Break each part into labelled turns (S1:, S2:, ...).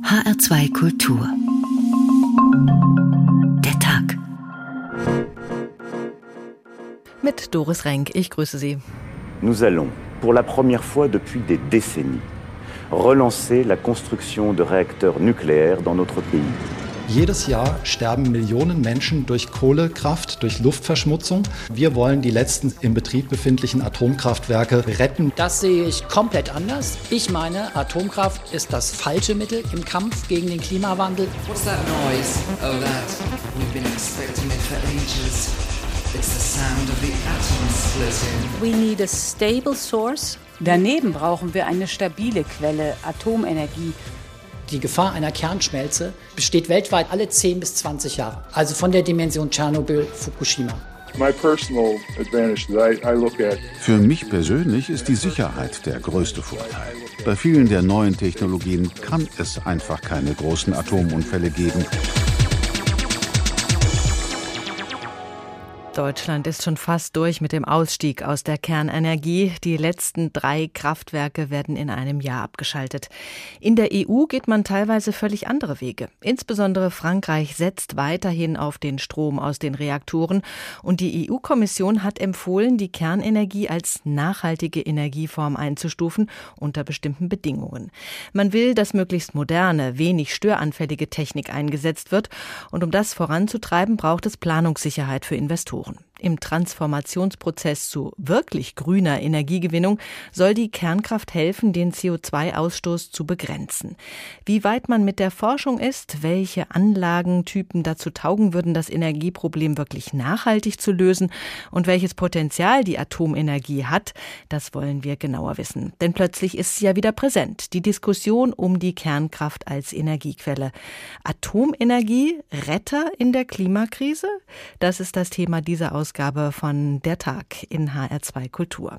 S1: HR2 Kultur. Der Tag.
S2: Mit Doris Renk, ich grüße Sie.
S3: Nous allons, pour la première fois depuis des décennies, relancer la construction de réacteurs nucléaires dans notre pays.
S4: Jedes Jahr sterben Millionen Menschen durch Kohlekraft, durch Luftverschmutzung. Wir wollen die letzten im Betrieb befindlichen Atomkraftwerke retten.
S5: Das sehe ich komplett anders. Ich meine, Atomkraft ist das falsche Mittel im Kampf gegen den Klimawandel.
S6: What's that noise? Oh, that. We've been expecting it for ages. It's the sound of the atom splitting.
S7: We need a stable source.
S8: Daneben brauchen wir eine stabile Quelle, Atomenergie.
S5: Die Gefahr einer Kernschmelze besteht weltweit alle 10 bis 20 Jahre. Also von der Dimension Tschernobyl, Fukushima.
S9: Für mich persönlich ist die Sicherheit der größte Vorteil. Bei vielen der neuen Technologien kann es einfach keine großen Atomunfälle geben.
S2: Deutschland ist schon fast durch mit dem Ausstieg aus der Kernenergie. Die letzten drei Kraftwerke werden in einem Jahr abgeschaltet. In der EU geht man teilweise völlig andere Wege. Insbesondere Frankreich setzt weiterhin auf den Strom aus den Reaktoren und die EU-Kommission hat empfohlen, die Kernenergie als nachhaltige Energieform einzustufen unter bestimmten Bedingungen. Man will, dass möglichst moderne, wenig störanfällige Technik eingesetzt wird und um das voranzutreiben, braucht es Planungssicherheit für Investoren. suchen. Im Transformationsprozess zu wirklich grüner Energiegewinnung soll die Kernkraft helfen, den CO2-Ausstoß zu begrenzen. Wie weit man mit der Forschung ist, welche Anlagentypen dazu taugen würden, das Energieproblem wirklich nachhaltig zu lösen und welches Potenzial die Atomenergie hat, das wollen wir genauer wissen. Denn plötzlich ist sie ja wieder präsent, die Diskussion um die Kernkraft als Energiequelle. Atomenergie Retter in der Klimakrise? Das ist das Thema dieser Ausgabe Ausgabe von Der Tag in HR2 Kultur.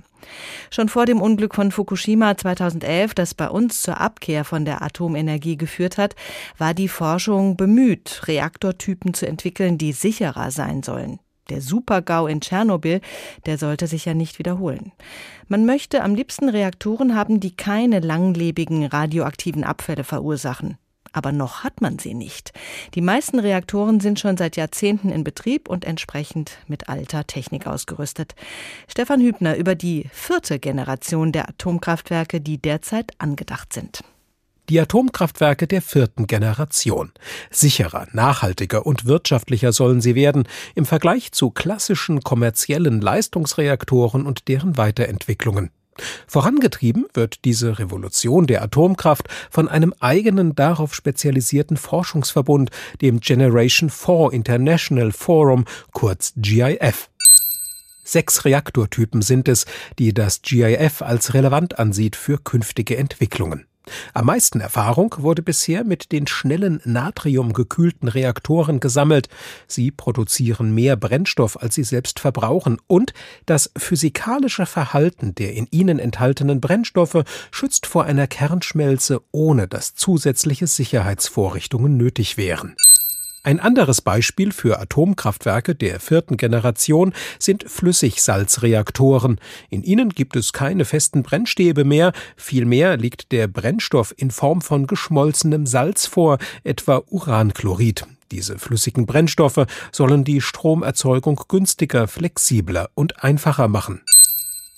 S2: Schon vor dem Unglück von Fukushima 2011, das bei uns zur Abkehr von der Atomenergie geführt hat, war die Forschung bemüht, Reaktortypen zu entwickeln, die sicherer sein sollen. Der Supergau in Tschernobyl, der sollte sich ja nicht wiederholen. Man möchte am liebsten Reaktoren haben, die keine langlebigen radioaktiven Abfälle verursachen aber noch hat man sie nicht. Die meisten Reaktoren sind schon seit Jahrzehnten in Betrieb und entsprechend mit alter Technik ausgerüstet. Stefan Hübner über die vierte Generation der Atomkraftwerke, die derzeit angedacht sind.
S10: Die Atomkraftwerke der vierten Generation. Sicherer, nachhaltiger und wirtschaftlicher sollen sie werden im Vergleich zu klassischen kommerziellen Leistungsreaktoren und deren Weiterentwicklungen. Vorangetrieben wird diese Revolution der Atomkraft von einem eigenen darauf spezialisierten Forschungsverbund, dem Generation 4 International Forum, kurz GIF. Sechs Reaktortypen sind es, die das GIF als relevant ansieht für künftige Entwicklungen. Am meisten Erfahrung wurde bisher mit den schnellen natriumgekühlten Reaktoren gesammelt. Sie produzieren mehr Brennstoff, als sie selbst verbrauchen, und das physikalische Verhalten der in ihnen enthaltenen Brennstoffe schützt vor einer Kernschmelze, ohne dass zusätzliche Sicherheitsvorrichtungen nötig wären. Ein anderes Beispiel für Atomkraftwerke der vierten Generation sind Flüssigsalzreaktoren. In ihnen gibt es keine festen Brennstäbe mehr, vielmehr liegt der Brennstoff in Form von geschmolzenem Salz vor, etwa Uranchlorid. Diese flüssigen Brennstoffe sollen die Stromerzeugung günstiger, flexibler und einfacher machen.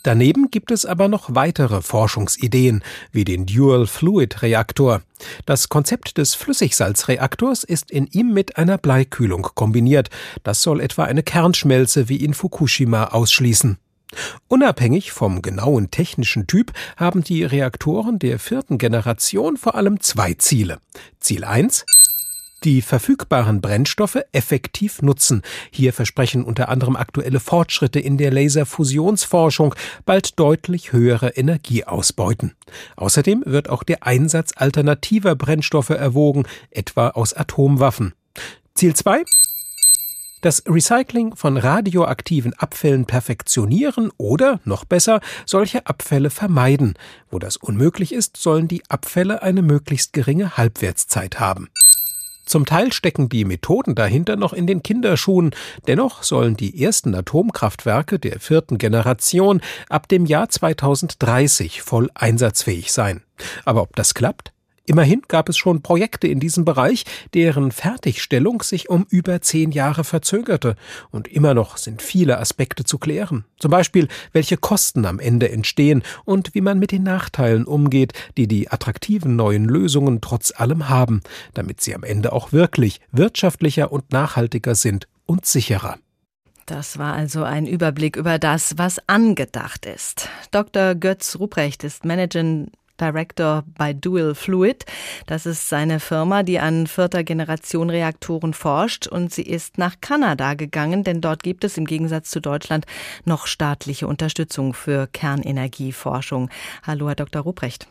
S10: Daneben gibt es aber noch weitere Forschungsideen, wie den Dual Fluid Reaktor. Das Konzept des Flüssigsalzreaktors ist in ihm mit einer Bleikühlung kombiniert. Das soll etwa eine Kernschmelze wie in Fukushima ausschließen. Unabhängig vom genauen technischen Typ haben die Reaktoren der vierten Generation vor allem zwei Ziele. Ziel 1 die verfügbaren Brennstoffe effektiv nutzen. Hier versprechen unter anderem aktuelle Fortschritte in der Laserfusionsforschung bald deutlich höhere Energieausbeuten. Außerdem wird auch der Einsatz alternativer Brennstoffe erwogen, etwa aus Atomwaffen. Ziel 2 das Recycling von radioaktiven Abfällen perfektionieren oder, noch besser, solche Abfälle vermeiden. Wo das unmöglich ist, sollen die Abfälle eine möglichst geringe Halbwertszeit haben. Zum Teil stecken die Methoden dahinter noch in den Kinderschuhen, dennoch sollen die ersten Atomkraftwerke der vierten Generation ab dem Jahr 2030 voll einsatzfähig sein. Aber ob das klappt? Immerhin gab es schon Projekte in diesem Bereich, deren Fertigstellung sich um über zehn Jahre verzögerte. Und immer noch sind viele Aspekte zu klären. Zum Beispiel, welche Kosten am Ende entstehen und wie man mit den Nachteilen umgeht, die die attraktiven neuen Lösungen trotz allem haben, damit sie am Ende auch wirklich wirtschaftlicher und nachhaltiger sind und sicherer.
S2: Das war also ein Überblick über das, was angedacht ist. Dr. Götz Ruprecht ist Managing Director bei Dual Fluid. Das ist seine Firma, die an vierter Generation Reaktoren forscht und sie ist nach Kanada gegangen, denn dort gibt es im Gegensatz zu Deutschland noch staatliche Unterstützung für Kernenergieforschung. Hallo, Herr Dr. Ruprecht.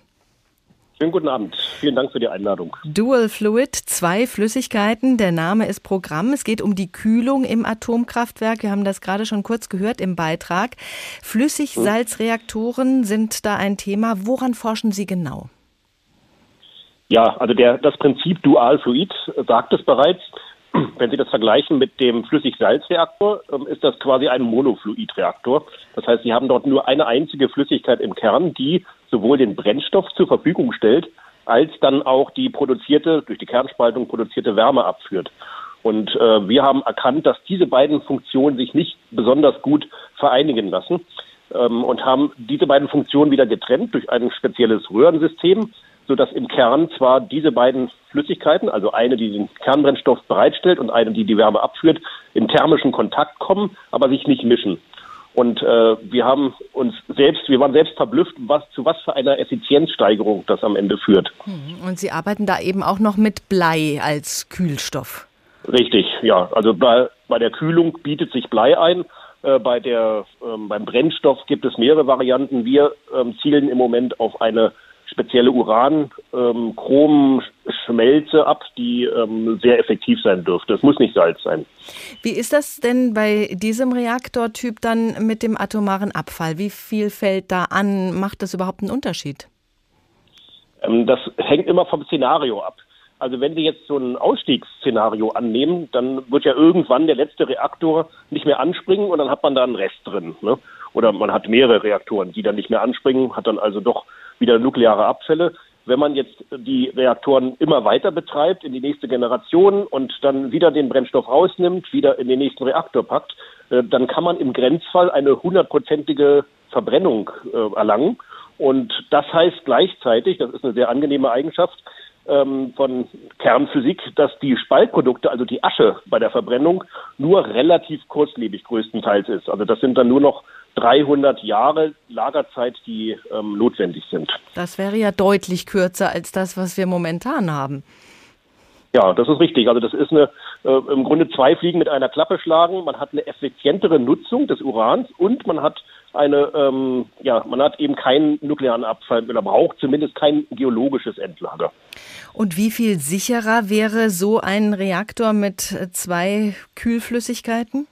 S11: Schönen guten Abend. Vielen Dank für die Einladung.
S2: Dual Fluid, zwei Flüssigkeiten. Der Name ist Programm. Es geht um die Kühlung im Atomkraftwerk. Wir haben das gerade schon kurz gehört im Beitrag. Flüssigsalzreaktoren sind da ein Thema. Woran forschen Sie genau?
S11: Ja, also der, das Prinzip Dual Fluid sagt es bereits. Wenn Sie das vergleichen mit dem Flüssigsalzreaktor, ähm, ist das quasi ein Monofluidreaktor. Das heißt, Sie haben dort nur eine einzige Flüssigkeit im Kern, die sowohl den Brennstoff zur Verfügung stellt, als dann auch die produzierte, durch die Kernspaltung produzierte Wärme abführt. Und äh, wir haben erkannt, dass diese beiden Funktionen sich nicht besonders gut vereinigen lassen ähm, und haben diese beiden Funktionen wieder getrennt durch ein spezielles Röhrensystem, sodass im Kern zwar diese beiden Flüssigkeiten, also eine, die den Kernbrennstoff bereitstellt und eine, die die Wärme abführt, in thermischen Kontakt kommen, aber sich nicht mischen. Und äh, wir haben uns selbst, wir waren selbst verblüfft, was zu was für einer Effizienzsteigerung das am Ende führt.
S2: Hm, und Sie arbeiten da eben auch noch mit Blei als Kühlstoff.
S11: Richtig, ja. Also bei, bei der Kühlung bietet sich Blei ein. Äh, bei der, ähm, beim Brennstoff gibt es mehrere Varianten. Wir ähm, zielen im Moment auf eine spezielle Uran-Chrom-Schmelze ähm, ab, die ähm, sehr effektiv sein dürfte. Es muss nicht Salz sein.
S2: Wie ist das denn bei diesem Reaktortyp dann mit dem atomaren Abfall? Wie viel fällt da an? Macht das überhaupt einen Unterschied?
S11: Ähm, das hängt immer vom Szenario ab. Also wenn Sie jetzt so ein Ausstiegsszenario annehmen, dann wird ja irgendwann der letzte Reaktor nicht mehr anspringen und dann hat man da einen Rest drin. Ne? Oder man hat mehrere Reaktoren, die dann nicht mehr anspringen, hat dann also doch wieder nukleare Abfälle. Wenn man jetzt die Reaktoren immer weiter betreibt in die nächste Generation und dann wieder den Brennstoff rausnimmt, wieder in den nächsten Reaktor packt, äh, dann kann man im Grenzfall eine hundertprozentige Verbrennung äh, erlangen. Und das heißt gleichzeitig, das ist eine sehr angenehme Eigenschaft, ähm, von Kernphysik, dass die Spaltprodukte, also die Asche bei der Verbrennung, nur relativ kurzlebig größtenteils ist. Also das sind dann nur noch 300 Jahre Lagerzeit, die ähm, notwendig sind.
S2: Das wäre ja deutlich kürzer als das, was wir momentan haben.
S11: Ja, das ist richtig. Also das ist eine äh, im Grunde zwei Fliegen mit einer Klappe schlagen. Man hat eine effizientere Nutzung des Urans und man hat eine, ähm, ja, man hat eben keinen nuklearen Abfall oder braucht zumindest kein geologisches Endlager.
S2: Und wie viel sicherer wäre so ein Reaktor mit zwei Kühlflüssigkeiten?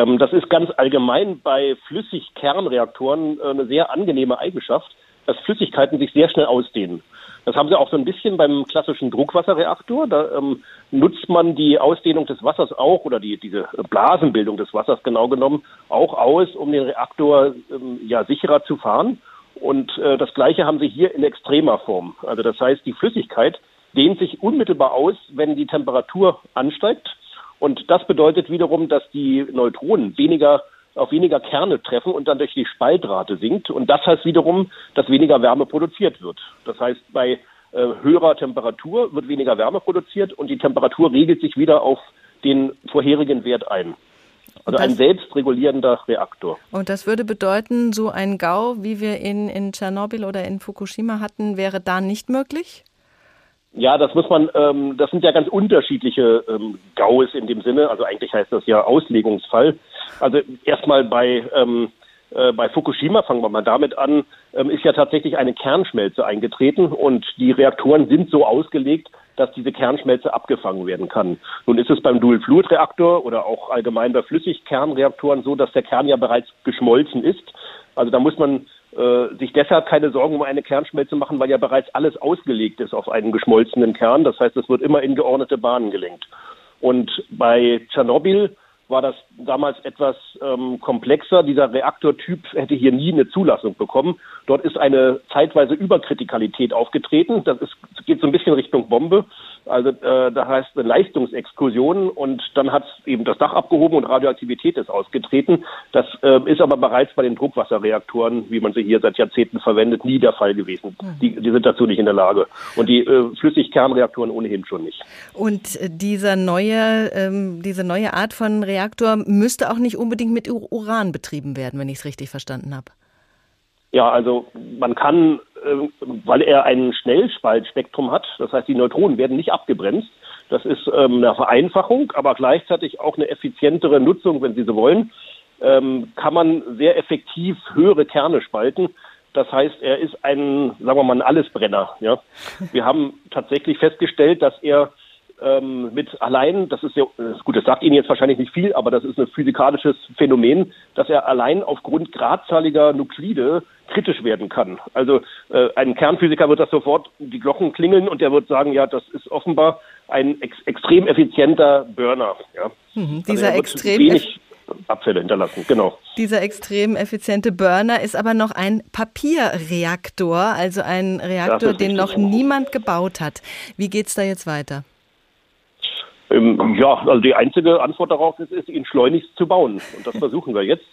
S11: Ähm, das ist ganz allgemein bei Flüssigkernreaktoren äh, eine sehr angenehme Eigenschaft, dass Flüssigkeiten sich sehr schnell ausdehnen. Das haben sie auch so ein bisschen beim klassischen Druckwasserreaktor. Da ähm, nutzt man die Ausdehnung des Wassers auch oder die, diese Blasenbildung des Wassers genau genommen auch aus, um den Reaktor ähm, ja sicherer zu fahren. Und äh, das Gleiche haben sie hier in extremer Form. Also das heißt, die Flüssigkeit dehnt sich unmittelbar aus, wenn die Temperatur ansteigt. Und das bedeutet wiederum, dass die Neutronen weniger auf weniger Kerne treffen und dann durch die Spaltrate sinkt. Und das heißt wiederum, dass weniger Wärme produziert wird. Das heißt, bei äh, höherer Temperatur wird weniger Wärme produziert und die Temperatur regelt sich wieder auf den vorherigen Wert ein. Also ein selbstregulierender Reaktor.
S2: Und das würde bedeuten, so ein GAU, wie wir ihn in Tschernobyl oder in Fukushima hatten, wäre da nicht möglich?
S11: Ja, das muss man, ähm, das sind ja ganz unterschiedliche ähm, GAUs in dem Sinne. Also eigentlich heißt das ja Auslegungsfall. Also erstmal bei, ähm, äh, bei Fukushima, fangen wir mal damit an, ähm, ist ja tatsächlich eine Kernschmelze eingetreten und die Reaktoren sind so ausgelegt, dass diese Kernschmelze abgefangen werden kann. Nun ist es beim Dual-Fluid-Reaktor oder auch allgemein bei Flüssigkernreaktoren so, dass der Kern ja bereits geschmolzen ist. Also da muss man äh, sich deshalb keine Sorgen um eine Kernschmelze machen, weil ja bereits alles ausgelegt ist auf einen geschmolzenen Kern. Das heißt, es wird immer in geordnete Bahnen gelenkt. Und bei Tschernobyl war das damals etwas ähm, komplexer. Dieser Reaktortyp hätte hier nie eine Zulassung bekommen. Dort ist eine zeitweise Überkritikalität aufgetreten. Das ist, geht so ein bisschen Richtung Bombe. Also äh, da heißt eine Leistungsexkursion und dann hat eben das Dach abgehoben und Radioaktivität ist ausgetreten. Das äh, ist aber bereits bei den Druckwasserreaktoren, wie man sie hier seit Jahrzehnten verwendet, nie der Fall gewesen. Die, die sind dazu nicht in der Lage. Und die äh, Flüssigkernreaktoren ohnehin schon nicht.
S2: Und dieser neue, ähm, diese neue Art von Reaktor müsste auch nicht unbedingt mit Uran betrieben werden, wenn ich es richtig verstanden habe.
S11: Ja, also man kann, äh, weil er ein Schnellspaltspektrum hat, das heißt, die Neutronen werden nicht abgebremst. Das ist ähm, eine Vereinfachung, aber gleichzeitig auch eine effizientere Nutzung, wenn Sie so wollen. Ähm, kann man sehr effektiv höhere Kerne spalten. Das heißt, er ist ein, sagen wir mal, ein Allesbrenner. Ja. Wir haben tatsächlich festgestellt, dass er ähm, mit allein, das ist ja, gut, das sagt Ihnen jetzt wahrscheinlich nicht viel, aber das ist ein physikalisches Phänomen, dass er allein aufgrund gradzahliger Nuklide kritisch werden kann. Also äh, ein Kernphysiker wird das sofort die Glocken klingeln und der wird sagen, ja, das ist offenbar ein ex extrem effizienter Burner. Ja.
S2: Mhm, dieser
S11: also
S2: extrem
S11: wenig Abfälle hinterlassen, genau.
S2: Dieser extrem effiziente Burner ist aber noch ein Papierreaktor, also ein Reaktor, den noch niemand gebaut hat. Wie geht's da jetzt weiter?
S11: Ähm, ja, also die einzige Antwort darauf ist, ist, ihn schleunigst zu bauen. Und das versuchen wir jetzt.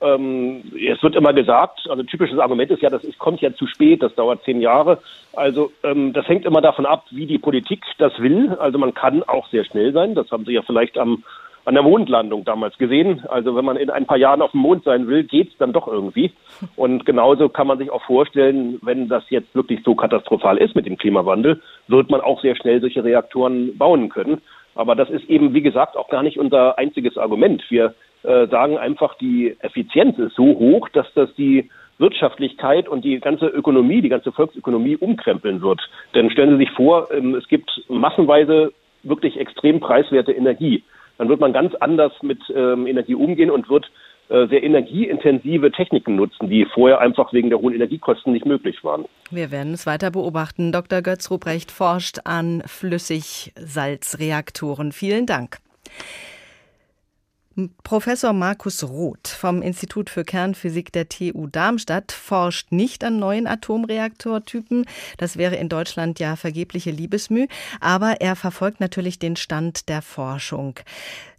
S11: Ähm, es wird immer gesagt, also typisches Argument ist ja, das ist, kommt ja zu spät, das dauert zehn Jahre. Also ähm, das hängt immer davon ab, wie die Politik das will. Also man kann auch sehr schnell sein. Das haben Sie ja vielleicht am an der Mondlandung damals gesehen. Also wenn man in ein paar Jahren auf dem Mond sein will, geht's dann doch irgendwie. Und genauso kann man sich auch vorstellen, wenn das jetzt wirklich so katastrophal ist mit dem Klimawandel, wird man auch sehr schnell solche Reaktoren bauen können. Aber das ist eben, wie gesagt, auch gar nicht unser einziges Argument. Wir äh, sagen einfach, die Effizienz ist so hoch, dass das die Wirtschaftlichkeit und die ganze Ökonomie, die ganze Volksökonomie umkrempeln wird. Denn stellen Sie sich vor, ähm, es gibt massenweise wirklich extrem preiswerte Energie. Dann wird man ganz anders mit ähm, Energie umgehen und wird sehr energieintensive Techniken nutzen, die vorher einfach wegen der hohen Energiekosten nicht möglich waren.
S2: Wir werden es weiter beobachten. Dr. Götz Ruprecht forscht an Flüssigsalzreaktoren. Vielen Dank. Professor Markus Roth vom Institut für Kernphysik der TU Darmstadt forscht nicht an neuen Atomreaktortypen. Das wäre in Deutschland ja vergebliche Liebesmüh. Aber er verfolgt natürlich den Stand der Forschung.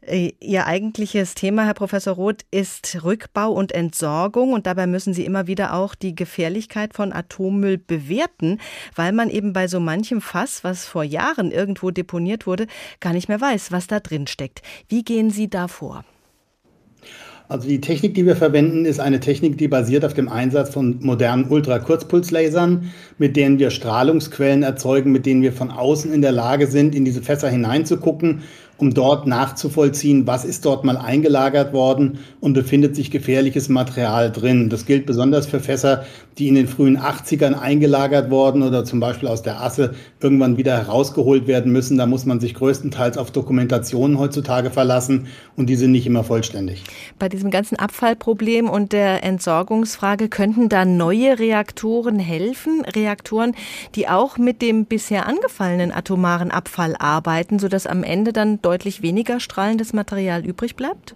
S2: Äh, Ihr eigentliches Thema, Herr Professor Roth, ist Rückbau und Entsorgung. Und dabei müssen Sie immer wieder auch die Gefährlichkeit von Atommüll bewerten, weil man eben bei so manchem Fass, was vor Jahren irgendwo deponiert wurde, gar nicht mehr weiß, was da drin steckt. Wie gehen Sie da vor?
S12: Also die Technik, die wir verwenden, ist eine Technik, die basiert auf dem Einsatz von modernen Ultrakurzpulslasern, mit denen wir Strahlungsquellen erzeugen, mit denen wir von außen in der Lage sind, in diese Fässer hineinzugucken um dort nachzuvollziehen, was ist dort mal eingelagert worden und befindet sich gefährliches Material drin. Das gilt besonders für Fässer, die in den frühen 80ern eingelagert worden oder zum Beispiel aus der Asse irgendwann wieder herausgeholt werden müssen. Da muss man sich größtenteils auf Dokumentationen heutzutage verlassen und die sind nicht immer vollständig.
S2: Bei diesem ganzen Abfallproblem und der Entsorgungsfrage könnten da neue Reaktoren helfen? Reaktoren, die auch mit dem bisher angefallenen atomaren Abfall arbeiten, sodass am Ende dann deutlich weniger strahlendes Material übrig bleibt?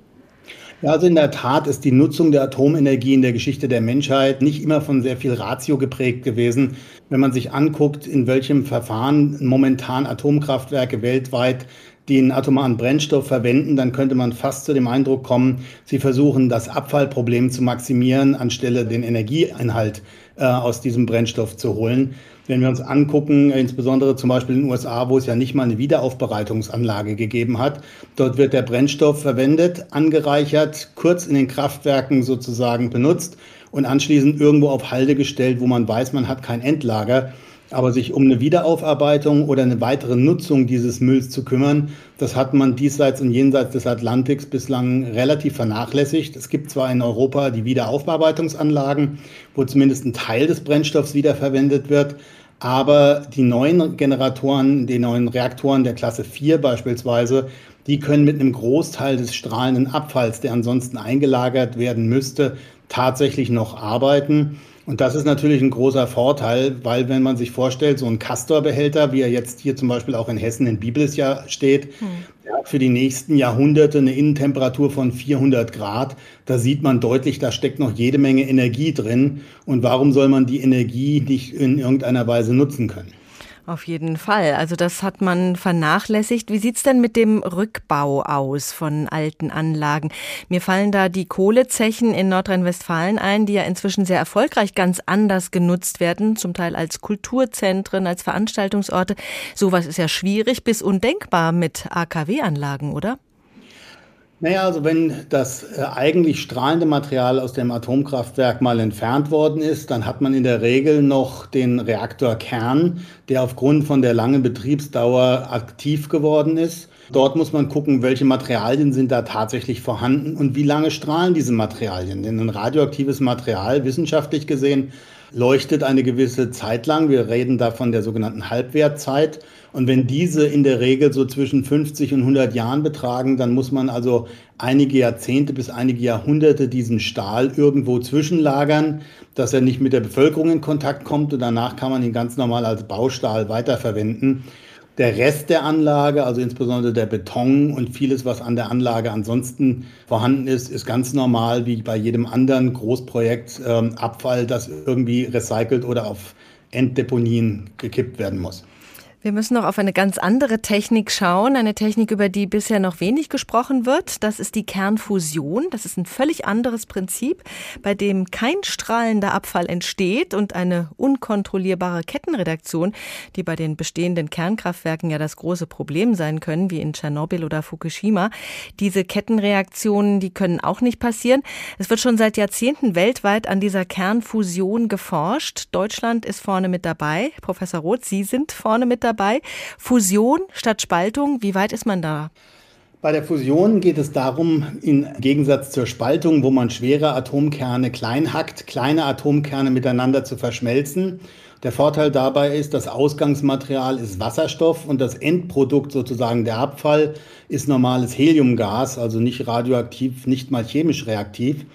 S12: Ja, also in der Tat ist die Nutzung der Atomenergie in der Geschichte der Menschheit nicht immer von sehr viel Ratio geprägt gewesen. Wenn man sich anguckt, in welchem Verfahren momentan Atomkraftwerke weltweit den atomaren Brennstoff verwenden, dann könnte man fast zu dem Eindruck kommen, sie versuchen das Abfallproblem zu maximieren, anstelle den Energieinhalt äh, aus diesem Brennstoff zu holen. Wenn wir uns angucken, insbesondere zum Beispiel in den USA, wo es ja nicht mal eine Wiederaufbereitungsanlage gegeben hat, dort wird der Brennstoff verwendet, angereichert, kurz in den Kraftwerken sozusagen benutzt und anschließend irgendwo auf Halde gestellt, wo man weiß, man hat kein Endlager. Aber sich um eine Wiederaufarbeitung oder eine weitere Nutzung dieses Mülls zu kümmern, das hat man diesseits und jenseits des Atlantiks bislang relativ vernachlässigt. Es gibt zwar in Europa die Wiederaufbereitungsanlagen, wo zumindest ein Teil des Brennstoffs wiederverwendet wird, aber die neuen Generatoren, die neuen Reaktoren der Klasse 4 beispielsweise, die können mit einem Großteil des strahlenden Abfalls, der ansonsten eingelagert werden müsste, tatsächlich noch arbeiten. Und das ist natürlich ein großer Vorteil, weil wenn man sich vorstellt, so ein Castor-Behälter, wie er jetzt hier zum Beispiel auch in Hessen in Biblis ja steht, hm. der hat für die nächsten Jahrhunderte eine Innentemperatur von 400 Grad. Da sieht man deutlich, da steckt noch jede Menge Energie drin. Und warum soll man die Energie nicht in irgendeiner Weise nutzen können?
S2: Auf jeden Fall. Also das hat man vernachlässigt. Wie sieht's denn mit dem Rückbau aus von alten Anlagen? Mir fallen da die Kohlezechen in Nordrhein-Westfalen ein, die ja inzwischen sehr erfolgreich ganz anders genutzt werden, zum Teil als Kulturzentren, als Veranstaltungsorte. Sowas ist ja schwierig bis undenkbar mit AKW-Anlagen, oder?
S12: Naja, also wenn das äh, eigentlich strahlende Material aus dem Atomkraftwerk mal entfernt worden ist, dann hat man in der Regel noch den Reaktorkern, der aufgrund von der langen Betriebsdauer aktiv geworden ist. Dort muss man gucken, welche Materialien sind da tatsächlich vorhanden und wie lange strahlen diese Materialien. Denn ein radioaktives Material, wissenschaftlich gesehen, leuchtet eine gewisse Zeit lang. Wir reden da von der sogenannten Halbwertzeit. Und wenn diese in der Regel so zwischen 50 und 100 Jahren betragen, dann muss man also einige Jahrzehnte bis einige Jahrhunderte diesen Stahl irgendwo zwischenlagern, dass er nicht mit der Bevölkerung in Kontakt kommt und danach kann man ihn ganz normal als Baustahl weiterverwenden. Der Rest der Anlage, also insbesondere der Beton und vieles, was an der Anlage ansonsten vorhanden ist, ist ganz normal wie bei jedem anderen Großprojekt äh, Abfall, das irgendwie recycelt oder auf Enddeponien gekippt werden muss.
S2: Wir müssen noch auf eine ganz andere Technik schauen, eine Technik, über die bisher noch wenig gesprochen wird. Das ist die Kernfusion. Das ist ein völlig anderes Prinzip, bei dem kein strahlender Abfall entsteht und eine unkontrollierbare Kettenredaktion, die bei den bestehenden Kernkraftwerken ja das große Problem sein können, wie in Tschernobyl oder Fukushima. Diese Kettenreaktionen, die können auch nicht passieren. Es wird schon seit Jahrzehnten weltweit an dieser Kernfusion geforscht. Deutschland ist vorne mit dabei. Professor Roth, Sie sind vorne mit dabei dabei. Fusion statt Spaltung, wie weit ist man da?
S12: Bei der Fusion geht es darum, im Gegensatz zur Spaltung, wo man schwere Atomkerne klein hackt, kleine Atomkerne miteinander zu verschmelzen. Der Vorteil dabei ist, das Ausgangsmaterial ist Wasserstoff und das Endprodukt sozusagen der Abfall ist normales Heliumgas, also nicht radioaktiv, nicht mal chemisch reaktiv.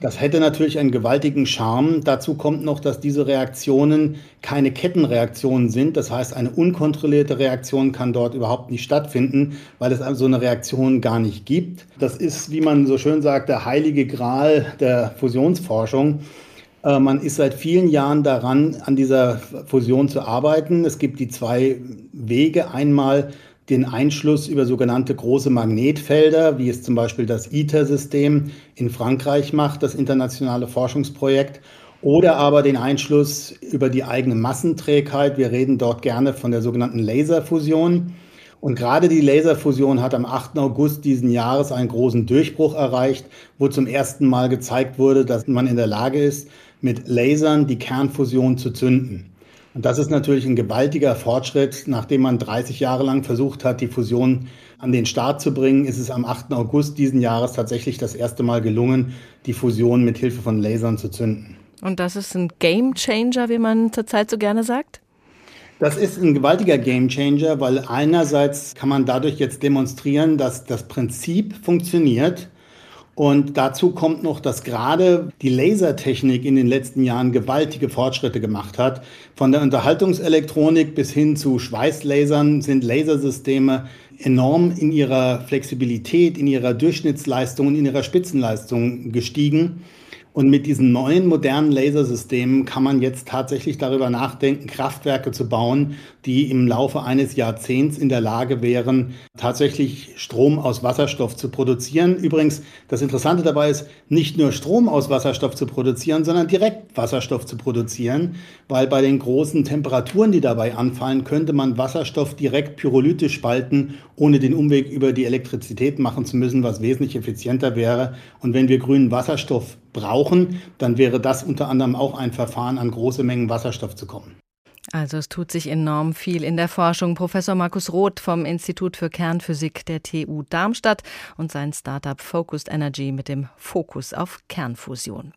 S12: Das hätte natürlich einen gewaltigen Charme. Dazu kommt noch, dass diese Reaktionen keine Kettenreaktionen sind. Das heißt, eine unkontrollierte Reaktion kann dort überhaupt nicht stattfinden, weil es so eine Reaktion gar nicht gibt. Das ist, wie man so schön sagt, der heilige Gral der Fusionsforschung. Äh, man ist seit vielen Jahren daran, an dieser Fusion zu arbeiten. Es gibt die zwei Wege. Einmal den Einschluss über sogenannte große Magnetfelder, wie es zum Beispiel das ITER-System in Frankreich macht, das internationale Forschungsprojekt, oder aber den Einschluss über die eigene Massenträgheit. Wir reden dort gerne von der sogenannten Laserfusion. Und gerade die Laserfusion hat am 8. August diesen Jahres einen großen Durchbruch erreicht, wo zum ersten Mal gezeigt wurde, dass man in der Lage ist, mit Lasern die Kernfusion zu zünden. Und das ist natürlich ein gewaltiger Fortschritt. Nachdem man 30 Jahre lang versucht hat, die Fusion an den Start zu bringen, ist es am 8. August diesen Jahres tatsächlich das erste Mal gelungen, die Fusion mit Hilfe von Lasern zu zünden.
S2: Und das ist ein Game Changer, wie man zurzeit so gerne sagt?
S12: Das ist ein gewaltiger Game Changer, weil einerseits kann man dadurch jetzt demonstrieren, dass das Prinzip funktioniert und dazu kommt noch, dass gerade die Lasertechnik in den letzten Jahren gewaltige Fortschritte gemacht hat. Von der Unterhaltungselektronik bis hin zu Schweißlasern sind Lasersysteme enorm in ihrer Flexibilität, in ihrer Durchschnittsleistung und in ihrer Spitzenleistung gestiegen. Und mit diesen neuen modernen Lasersystemen kann man jetzt tatsächlich darüber nachdenken, Kraftwerke zu bauen, die im Laufe eines Jahrzehnts in der Lage wären, tatsächlich Strom aus Wasserstoff zu produzieren. Übrigens, das Interessante dabei ist, nicht nur Strom aus Wasserstoff zu produzieren, sondern direkt Wasserstoff zu produzieren, weil bei den großen Temperaturen, die dabei anfallen, könnte man Wasserstoff direkt pyrolytisch spalten, ohne den Umweg über die Elektrizität machen zu müssen, was wesentlich effizienter wäre. Und wenn wir grünen Wasserstoff brauchen, dann wäre das unter anderem auch ein Verfahren, an große Mengen Wasserstoff zu kommen.
S2: Also es tut sich enorm viel in der Forschung. Professor Markus Roth vom Institut für Kernphysik der TU Darmstadt und sein Startup Focused Energy mit dem Fokus auf Kernfusion.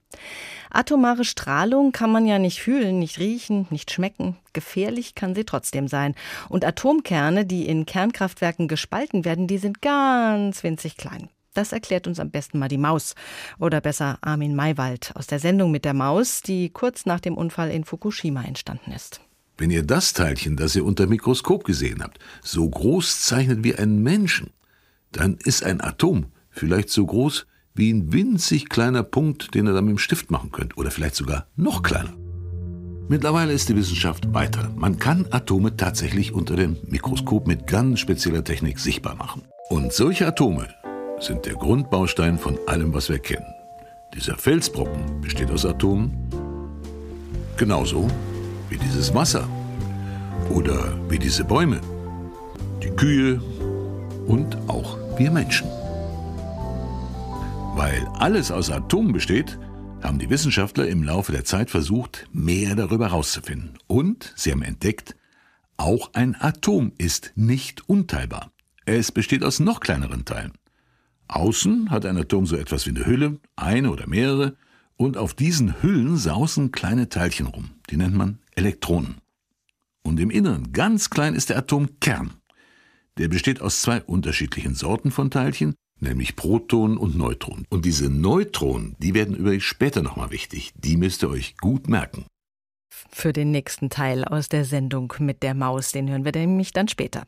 S2: Atomare Strahlung kann man ja nicht fühlen, nicht riechen, nicht schmecken. Gefährlich kann sie trotzdem sein. Und Atomkerne, die in Kernkraftwerken gespalten werden, die sind ganz winzig klein. Das erklärt uns am besten mal die Maus. Oder besser Armin Maywald aus der Sendung mit der Maus, die kurz nach dem Unfall in Fukushima entstanden ist.
S13: Wenn ihr das Teilchen, das ihr unter Mikroskop gesehen habt, so groß zeichnet wie einen Menschen, dann ist ein Atom vielleicht so groß wie ein winzig kleiner Punkt, den ihr dann mit dem Stift machen könnt. Oder vielleicht sogar noch kleiner. Mittlerweile ist die Wissenschaft weiter. Man kann Atome tatsächlich unter dem Mikroskop mit ganz spezieller Technik sichtbar machen. Und solche Atome sind der Grundbaustein von allem, was wir kennen. Dieser Felsbrocken besteht aus Atomen, genauso wie dieses Wasser oder wie diese Bäume, die Kühe und auch wir Menschen. Weil alles aus Atomen besteht, haben die Wissenschaftler im Laufe der Zeit versucht, mehr darüber herauszufinden. Und sie haben entdeckt, auch ein Atom ist nicht unteilbar. Es besteht aus noch kleineren Teilen. Außen hat ein Atom so etwas wie eine Hülle, eine oder mehrere, und auf diesen Hüllen sausen kleine Teilchen rum. Die nennt man Elektronen. Und im Inneren, ganz klein, ist der Atomkern. Der besteht aus zwei unterschiedlichen Sorten von Teilchen, nämlich Protonen und Neutronen. Und diese Neutronen, die werden übrigens später nochmal wichtig. Die müsst ihr euch gut merken.
S2: Für den nächsten Teil aus der Sendung mit der Maus, den hören wir nämlich dann später.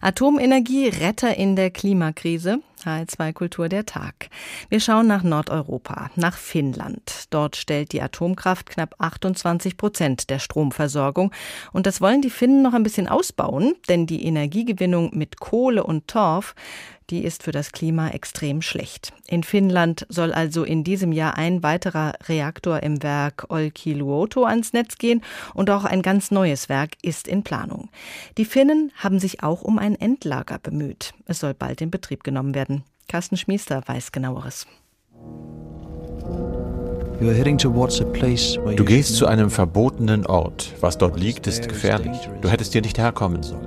S2: Atomenergie, Retter in der Klimakrise. H2 Kultur der Tag. Wir schauen nach Nordeuropa, nach Finnland. Dort stellt die Atomkraft knapp 28 Prozent der Stromversorgung. Und das wollen die Finnen noch ein bisschen ausbauen, denn die Energiegewinnung mit Kohle und Torf die ist für das Klima extrem schlecht. In Finnland soll also in diesem Jahr ein weiterer Reaktor im Werk Olkiluoto ans Netz gehen und auch ein ganz neues Werk ist in Planung. Die Finnen haben sich auch um ein Endlager bemüht. Es soll bald in Betrieb genommen werden. Carsten Schmiester weiß genaueres.
S14: Du gehst zu einem verbotenen Ort. Was dort liegt, ist gefährlich. Du hättest hier nicht herkommen sollen.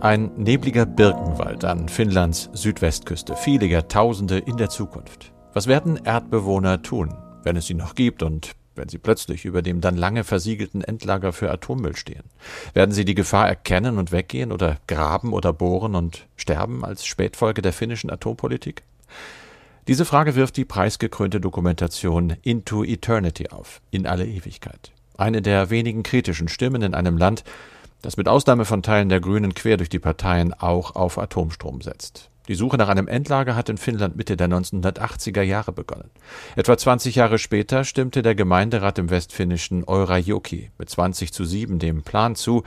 S14: Ein nebliger Birkenwald an Finnlands Südwestküste, viele Jahrtausende in der Zukunft. Was werden Erdbewohner tun, wenn es sie noch gibt und wenn sie plötzlich über dem dann lange versiegelten Endlager für Atommüll stehen? Werden sie die Gefahr erkennen und weggehen oder graben oder bohren und sterben als Spätfolge der finnischen Atompolitik? Diese Frage wirft die preisgekrönte Dokumentation Into Eternity auf, in alle Ewigkeit. Eine der wenigen kritischen Stimmen in einem Land, das mit Ausnahme von Teilen der Grünen quer durch die Parteien auch auf Atomstrom setzt. Die Suche nach einem Endlager hat in Finnland Mitte der 1980er Jahre begonnen. Etwa 20 Jahre später stimmte der Gemeinderat im westfinnischen Eurajoki mit 20 zu 7 dem Plan zu,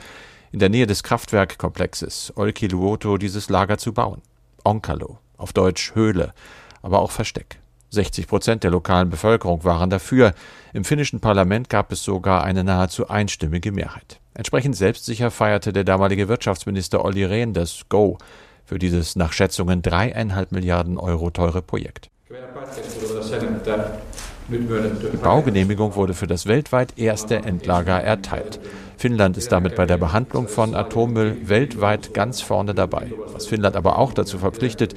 S14: in der Nähe des Kraftwerkkomplexes Olkiluoto dieses Lager zu bauen. Onkalo, auf Deutsch Höhle, aber auch Versteck. 60 Prozent der lokalen Bevölkerung waren dafür. Im finnischen Parlament gab es sogar eine nahezu einstimmige Mehrheit. Entsprechend selbstsicher feierte der damalige Wirtschaftsminister Olli Rehn das Go für dieses nach Schätzungen dreieinhalb Milliarden Euro teure Projekt. Die Baugenehmigung wurde für das weltweit erste Endlager erteilt. Finnland ist damit bei der Behandlung von Atommüll weltweit ganz vorne dabei, was Finnland aber auch dazu verpflichtet,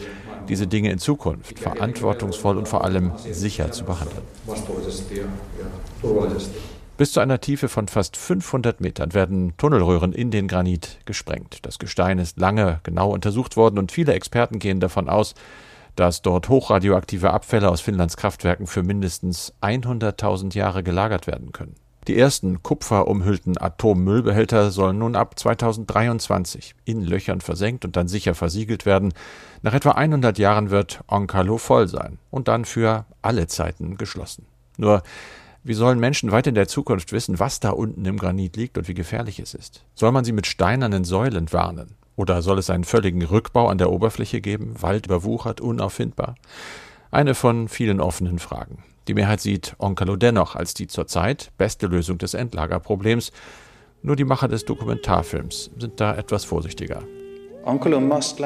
S14: diese Dinge in Zukunft verantwortungsvoll und vor allem sicher zu behandeln. Bis zu einer Tiefe von fast 500 Metern werden Tunnelröhren in den Granit gesprengt. Das Gestein ist lange genau untersucht worden und viele Experten gehen davon aus, dass dort hochradioaktive Abfälle aus Finnlands Kraftwerken für mindestens 100.000 Jahre gelagert werden können. Die ersten kupferumhüllten Atommüllbehälter sollen nun ab 2023 in Löchern versenkt und dann sicher versiegelt werden. Nach etwa 100 Jahren wird Onkalo voll sein und dann für alle Zeiten geschlossen. Nur wie sollen Menschen weit in der Zukunft wissen, was da unten im Granit liegt und wie gefährlich es ist? Soll man sie mit steinernen Säulen warnen? Oder soll es einen völligen Rückbau an der Oberfläche geben, Wald überwuchert, unauffindbar? Eine von vielen offenen Fragen. Die Mehrheit sieht Onkalo dennoch als die zurzeit beste Lösung des Endlagerproblems. Nur die Macher des Dokumentarfilms sind da etwas vorsichtiger.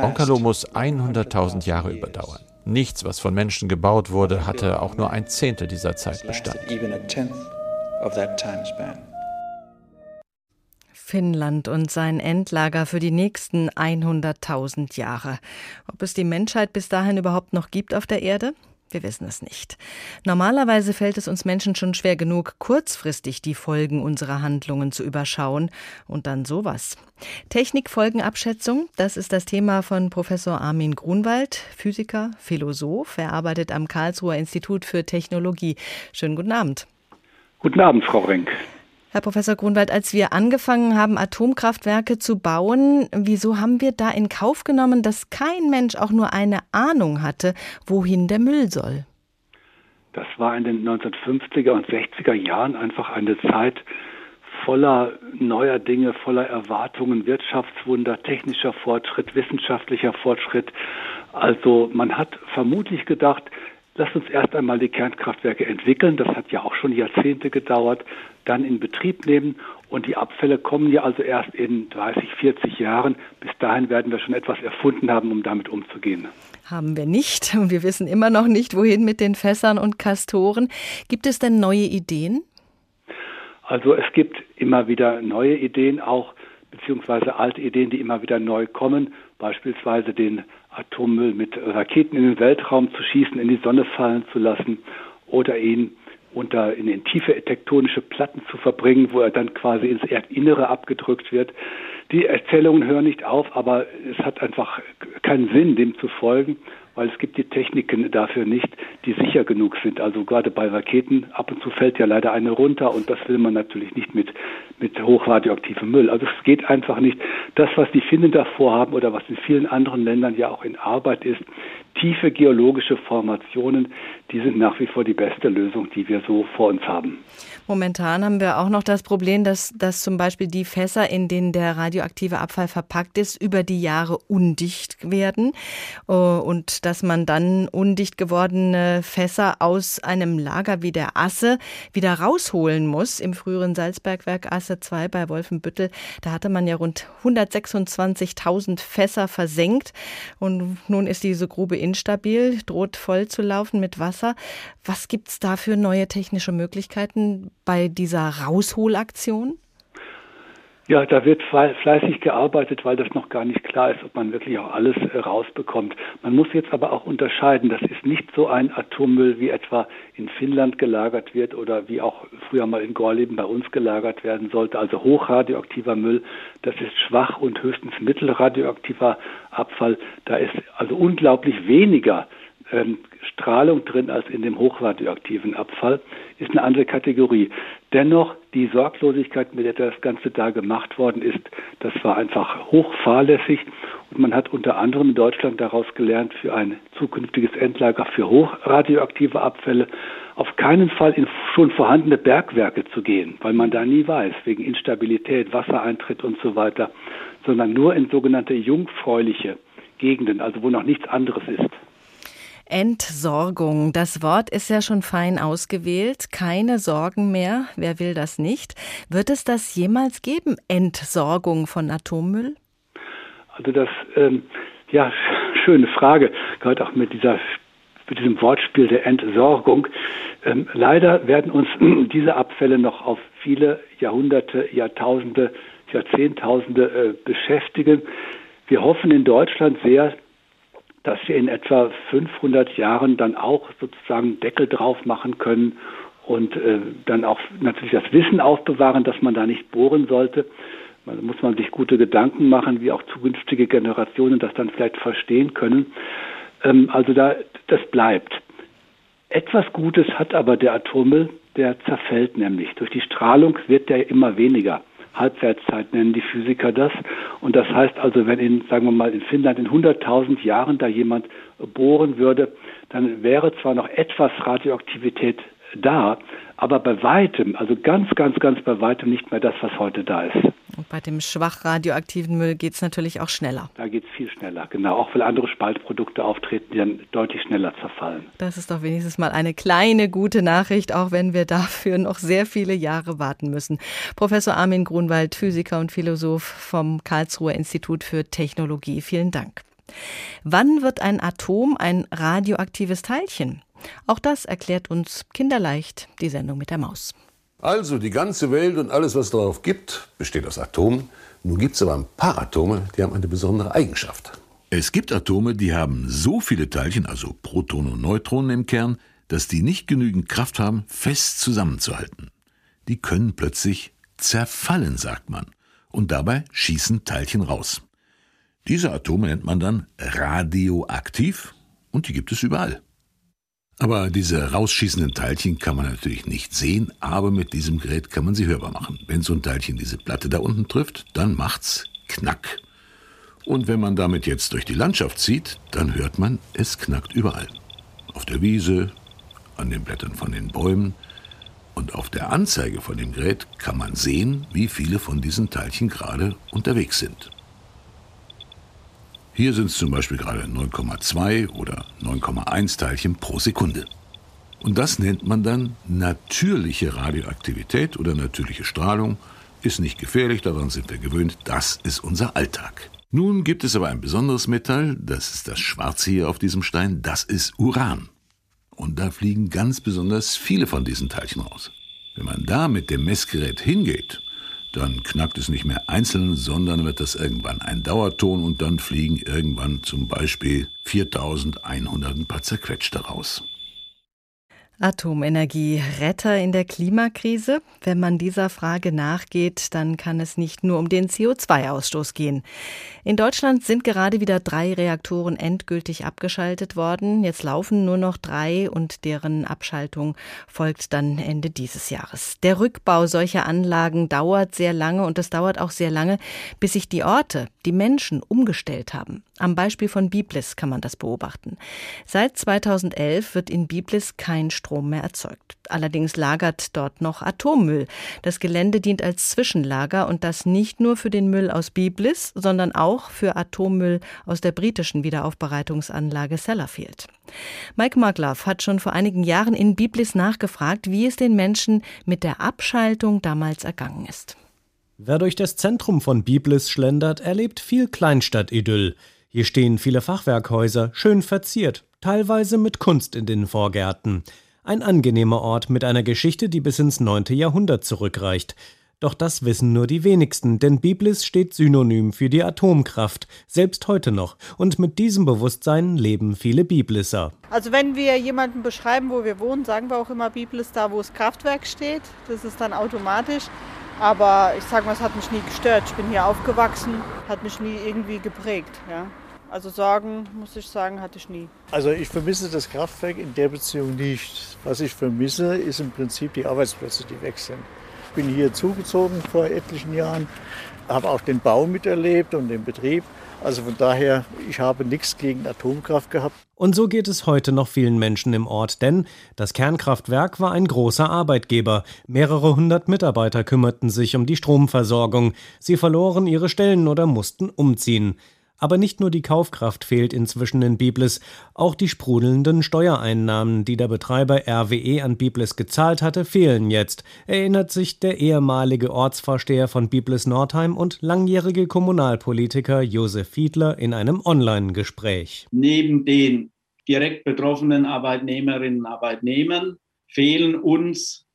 S14: Onkalo muss 100.000 Jahre überdauern. Nichts, was von Menschen gebaut wurde, hatte auch nur ein Zehntel dieser Zeit bestanden.
S2: Finnland und sein Endlager für die nächsten 100.000 Jahre. Ob es die Menschheit bis dahin überhaupt noch gibt auf der Erde? Wir wissen es nicht. Normalerweise fällt es uns Menschen schon schwer genug, kurzfristig die Folgen unserer Handlungen zu überschauen und dann sowas. Technikfolgenabschätzung, das ist das Thema von Professor Armin Grunwald, Physiker, Philosoph. Er arbeitet am Karlsruher Institut für Technologie. Schönen guten Abend.
S15: Guten Abend, Frau Renk.
S2: Herr Professor Grunwald, als wir angefangen haben, Atomkraftwerke zu bauen, wieso haben wir da in Kauf genommen, dass kein Mensch auch nur eine Ahnung hatte, wohin der Müll soll?
S15: Das war in den 1950er und 60er Jahren einfach eine Zeit voller neuer Dinge, voller Erwartungen, Wirtschaftswunder, technischer Fortschritt, wissenschaftlicher Fortschritt. Also man hat vermutlich gedacht, Lasst uns erst einmal die Kernkraftwerke entwickeln. Das hat ja auch schon Jahrzehnte gedauert. Dann in Betrieb nehmen. Und die Abfälle kommen ja also erst in 30, 40 Jahren. Bis dahin werden wir schon etwas erfunden haben, um damit umzugehen.
S2: Haben wir nicht. Wir wissen immer noch nicht, wohin mit den Fässern und Kastoren. Gibt es denn neue Ideen?
S15: Also es gibt immer wieder neue Ideen auch, beziehungsweise alte Ideen, die immer wieder neu kommen. Beispielsweise den Atommüll mit Raketen in den Weltraum zu schießen, in die Sonne fallen zu lassen oder ihn unter in, in tiefe tektonische Platten zu verbringen, wo er dann quasi ins Erdinnere abgedrückt wird. Die Erzählungen hören nicht auf, aber es hat einfach keinen Sinn, dem zu folgen weil es gibt die Techniken dafür nicht, die sicher genug sind. Also gerade bei Raketen, ab und zu fällt ja leider eine runter und das will man natürlich nicht mit, mit hochradioaktivem Müll. Also es geht einfach nicht. Das, was die Finnen da vorhaben oder was in vielen anderen Ländern ja auch in Arbeit ist, tiefe geologische Formationen, die sind nach wie vor die beste Lösung, die wir so vor uns haben.
S2: Momentan haben wir auch noch das Problem, dass, dass zum Beispiel die Fässer, in denen der radioaktive Abfall verpackt ist, über die Jahre undicht werden äh, dass man dann undicht gewordene Fässer aus einem Lager wie der Asse wieder rausholen muss. Im früheren Salzbergwerk Asse 2 bei Wolfenbüttel, da hatte man ja rund 126.000 Fässer versenkt und nun ist diese Grube instabil, droht voll zu laufen mit Wasser. Was gibt es da für neue technische Möglichkeiten bei dieser Rausholaktion?
S15: Ja, da wird fleißig gearbeitet, weil das noch gar nicht klar ist, ob man wirklich auch alles äh, rausbekommt. Man muss jetzt aber auch unterscheiden, das ist nicht so ein Atommüll, wie etwa in Finnland gelagert wird oder wie auch früher mal in Gorleben bei uns gelagert werden sollte. Also hochradioaktiver Müll, das ist schwach und höchstens mittelradioaktiver Abfall. Da ist also unglaublich weniger ähm, Strahlung drin als in dem hochradioaktiven Abfall, ist eine andere Kategorie. Dennoch, die Sorglosigkeit, mit der das Ganze da gemacht worden ist, das war einfach hochfahrlässig und man hat unter anderem in Deutschland daraus gelernt, für ein zukünftiges Endlager für hochradioaktive Abfälle auf keinen Fall in schon vorhandene Bergwerke zu gehen, weil man da nie weiß, wegen Instabilität, Wassereintritt und so weiter, sondern nur in sogenannte jungfräuliche Gegenden, also wo noch nichts anderes ist.
S2: Entsorgung. Das Wort ist ja schon fein ausgewählt. Keine Sorgen mehr. Wer will das nicht? Wird es das jemals geben? Entsorgung von Atommüll?
S15: Also das, ähm, ja, schöne Frage. Gerade auch mit dieser mit diesem Wortspiel der Entsorgung. Ähm, leider werden uns diese Abfälle noch auf viele Jahrhunderte, Jahrtausende, Jahrzehntausende äh, beschäftigen. Wir hoffen in Deutschland sehr, dass wir in etwa 500 Jahren dann auch sozusagen Deckel drauf machen können und äh, dann auch natürlich das Wissen aufbewahren, dass man da nicht bohren sollte. Da muss man sich gute Gedanken machen, wie auch zukünftige Generationen das dann vielleicht verstehen können. Ähm, also da, das bleibt. Etwas Gutes hat aber der Atommüll, der zerfällt nämlich. Durch die Strahlung wird der immer weniger. Halbwertszeit nennen die Physiker das. Und das heißt also, wenn in, sagen wir mal, in Finnland in 100.000 Jahren da jemand bohren würde, dann wäre zwar noch etwas Radioaktivität da, aber bei weitem, also ganz, ganz, ganz bei weitem nicht mehr das, was heute da ist.
S2: Und bei dem schwach radioaktiven Müll geht es natürlich auch schneller.
S15: Da geht es viel schneller, genau. Auch weil andere Spaltprodukte auftreten, die dann deutlich schneller zerfallen.
S2: Das ist doch wenigstens mal eine kleine gute Nachricht, auch wenn wir dafür noch sehr viele Jahre warten müssen. Professor Armin Grunwald, Physiker und Philosoph vom Karlsruher Institut für Technologie. Vielen Dank. Wann wird ein Atom ein radioaktives Teilchen? Auch das erklärt uns kinderleicht die Sendung mit der Maus.
S16: Also die ganze Welt und alles, was es darauf gibt, besteht aus Atomen. Nun gibt es aber ein paar Atome, die haben eine besondere Eigenschaft.
S13: Es gibt Atome, die haben so viele Teilchen, also Protonen und Neutronen im Kern, dass die nicht genügend Kraft haben, fest zusammenzuhalten. Die können plötzlich zerfallen, sagt man. Und dabei schießen Teilchen raus. Diese Atome nennt man dann radioaktiv und die gibt es überall. Aber diese rausschießenden Teilchen kann man natürlich nicht sehen, aber mit diesem Gerät kann man sie hörbar machen. Wenn so ein Teilchen diese Platte da unten trifft, dann macht's Knack. Und wenn man damit jetzt durch die Landschaft zieht, dann hört man, es knackt überall. Auf der Wiese, an den Blättern von den Bäumen und auf der Anzeige von dem Gerät kann man sehen, wie viele von diesen Teilchen gerade unterwegs sind. Hier sind es zum Beispiel gerade 9,2 oder 9,1 Teilchen pro Sekunde. Und das nennt man dann natürliche Radioaktivität oder natürliche Strahlung. Ist nicht gefährlich, daran sind wir gewöhnt, das ist unser Alltag. Nun gibt es aber ein besonderes Metall, das ist das Schwarze hier auf diesem Stein, das ist Uran. Und da fliegen ganz besonders viele von diesen Teilchen raus. Wenn man da mit dem Messgerät hingeht, dann knackt es nicht mehr einzeln, sondern wird das irgendwann ein Dauerton und dann fliegen irgendwann zum Beispiel 4100 ein paar zerquetschte raus.
S2: Atomenergie Retter in der Klimakrise? Wenn man dieser Frage nachgeht, dann kann es nicht nur um den CO2-Ausstoß gehen. In Deutschland sind gerade wieder drei Reaktoren endgültig abgeschaltet worden. Jetzt laufen nur noch drei und deren Abschaltung folgt dann Ende dieses Jahres. Der Rückbau solcher Anlagen dauert sehr lange und es dauert auch sehr lange, bis sich die Orte, die Menschen umgestellt haben. Am Beispiel von Biblis kann man das beobachten. Seit 2011 wird in Biblis kein Strom mehr erzeugt. Allerdings lagert dort noch Atommüll. Das Gelände dient als Zwischenlager und das nicht nur für den Müll aus Biblis, sondern auch für Atommüll aus der britischen Wiederaufbereitungsanlage Sellafield. Mike Maglav hat schon vor einigen Jahren in Biblis nachgefragt, wie es den Menschen mit der Abschaltung damals ergangen ist.
S17: Wer durch das Zentrum von Biblis schlendert, erlebt viel Kleinstadt-Idyll. Hier stehen viele Fachwerkhäuser, schön verziert, teilweise mit Kunst in den Vorgärten. Ein angenehmer Ort mit einer Geschichte, die bis ins 9. Jahrhundert zurückreicht. Doch das wissen nur die wenigsten, denn Biblis steht synonym für die Atomkraft, selbst heute noch. Und mit diesem Bewusstsein leben viele Biblisser.
S18: Also wenn wir jemanden beschreiben, wo wir wohnen, sagen wir auch immer Biblis da, wo das Kraftwerk steht. Das ist dann automatisch. Aber ich sage mal, es hat mich nie gestört. Ich bin hier aufgewachsen, hat mich nie irgendwie geprägt. Ja. Also Sorgen, muss ich sagen, hatte ich nie.
S19: Also ich vermisse das Kraftwerk in der Beziehung nicht. Was ich vermisse, ist im Prinzip die Arbeitsplätze, die weg sind. Ich bin hier zugezogen vor etlichen Jahren, habe auch den Bau miterlebt und den Betrieb. Also von daher, ich habe nichts gegen Atomkraft gehabt.
S17: Und so geht es heute noch vielen Menschen im Ort, denn das Kernkraftwerk war ein großer Arbeitgeber. Mehrere hundert Mitarbeiter kümmerten sich um die Stromversorgung. Sie verloren ihre Stellen oder mussten umziehen. Aber nicht nur die Kaufkraft fehlt inzwischen in Biblis, auch die sprudelnden Steuereinnahmen, die der Betreiber RWE an Biblis gezahlt hatte, fehlen jetzt, erinnert sich der ehemalige Ortsvorsteher von Biblis Nordheim und langjährige Kommunalpolitiker Josef Fiedler in einem Online-Gespräch.
S20: Neben den direkt betroffenen Arbeitnehmerinnen und Arbeitnehmern fehlen uns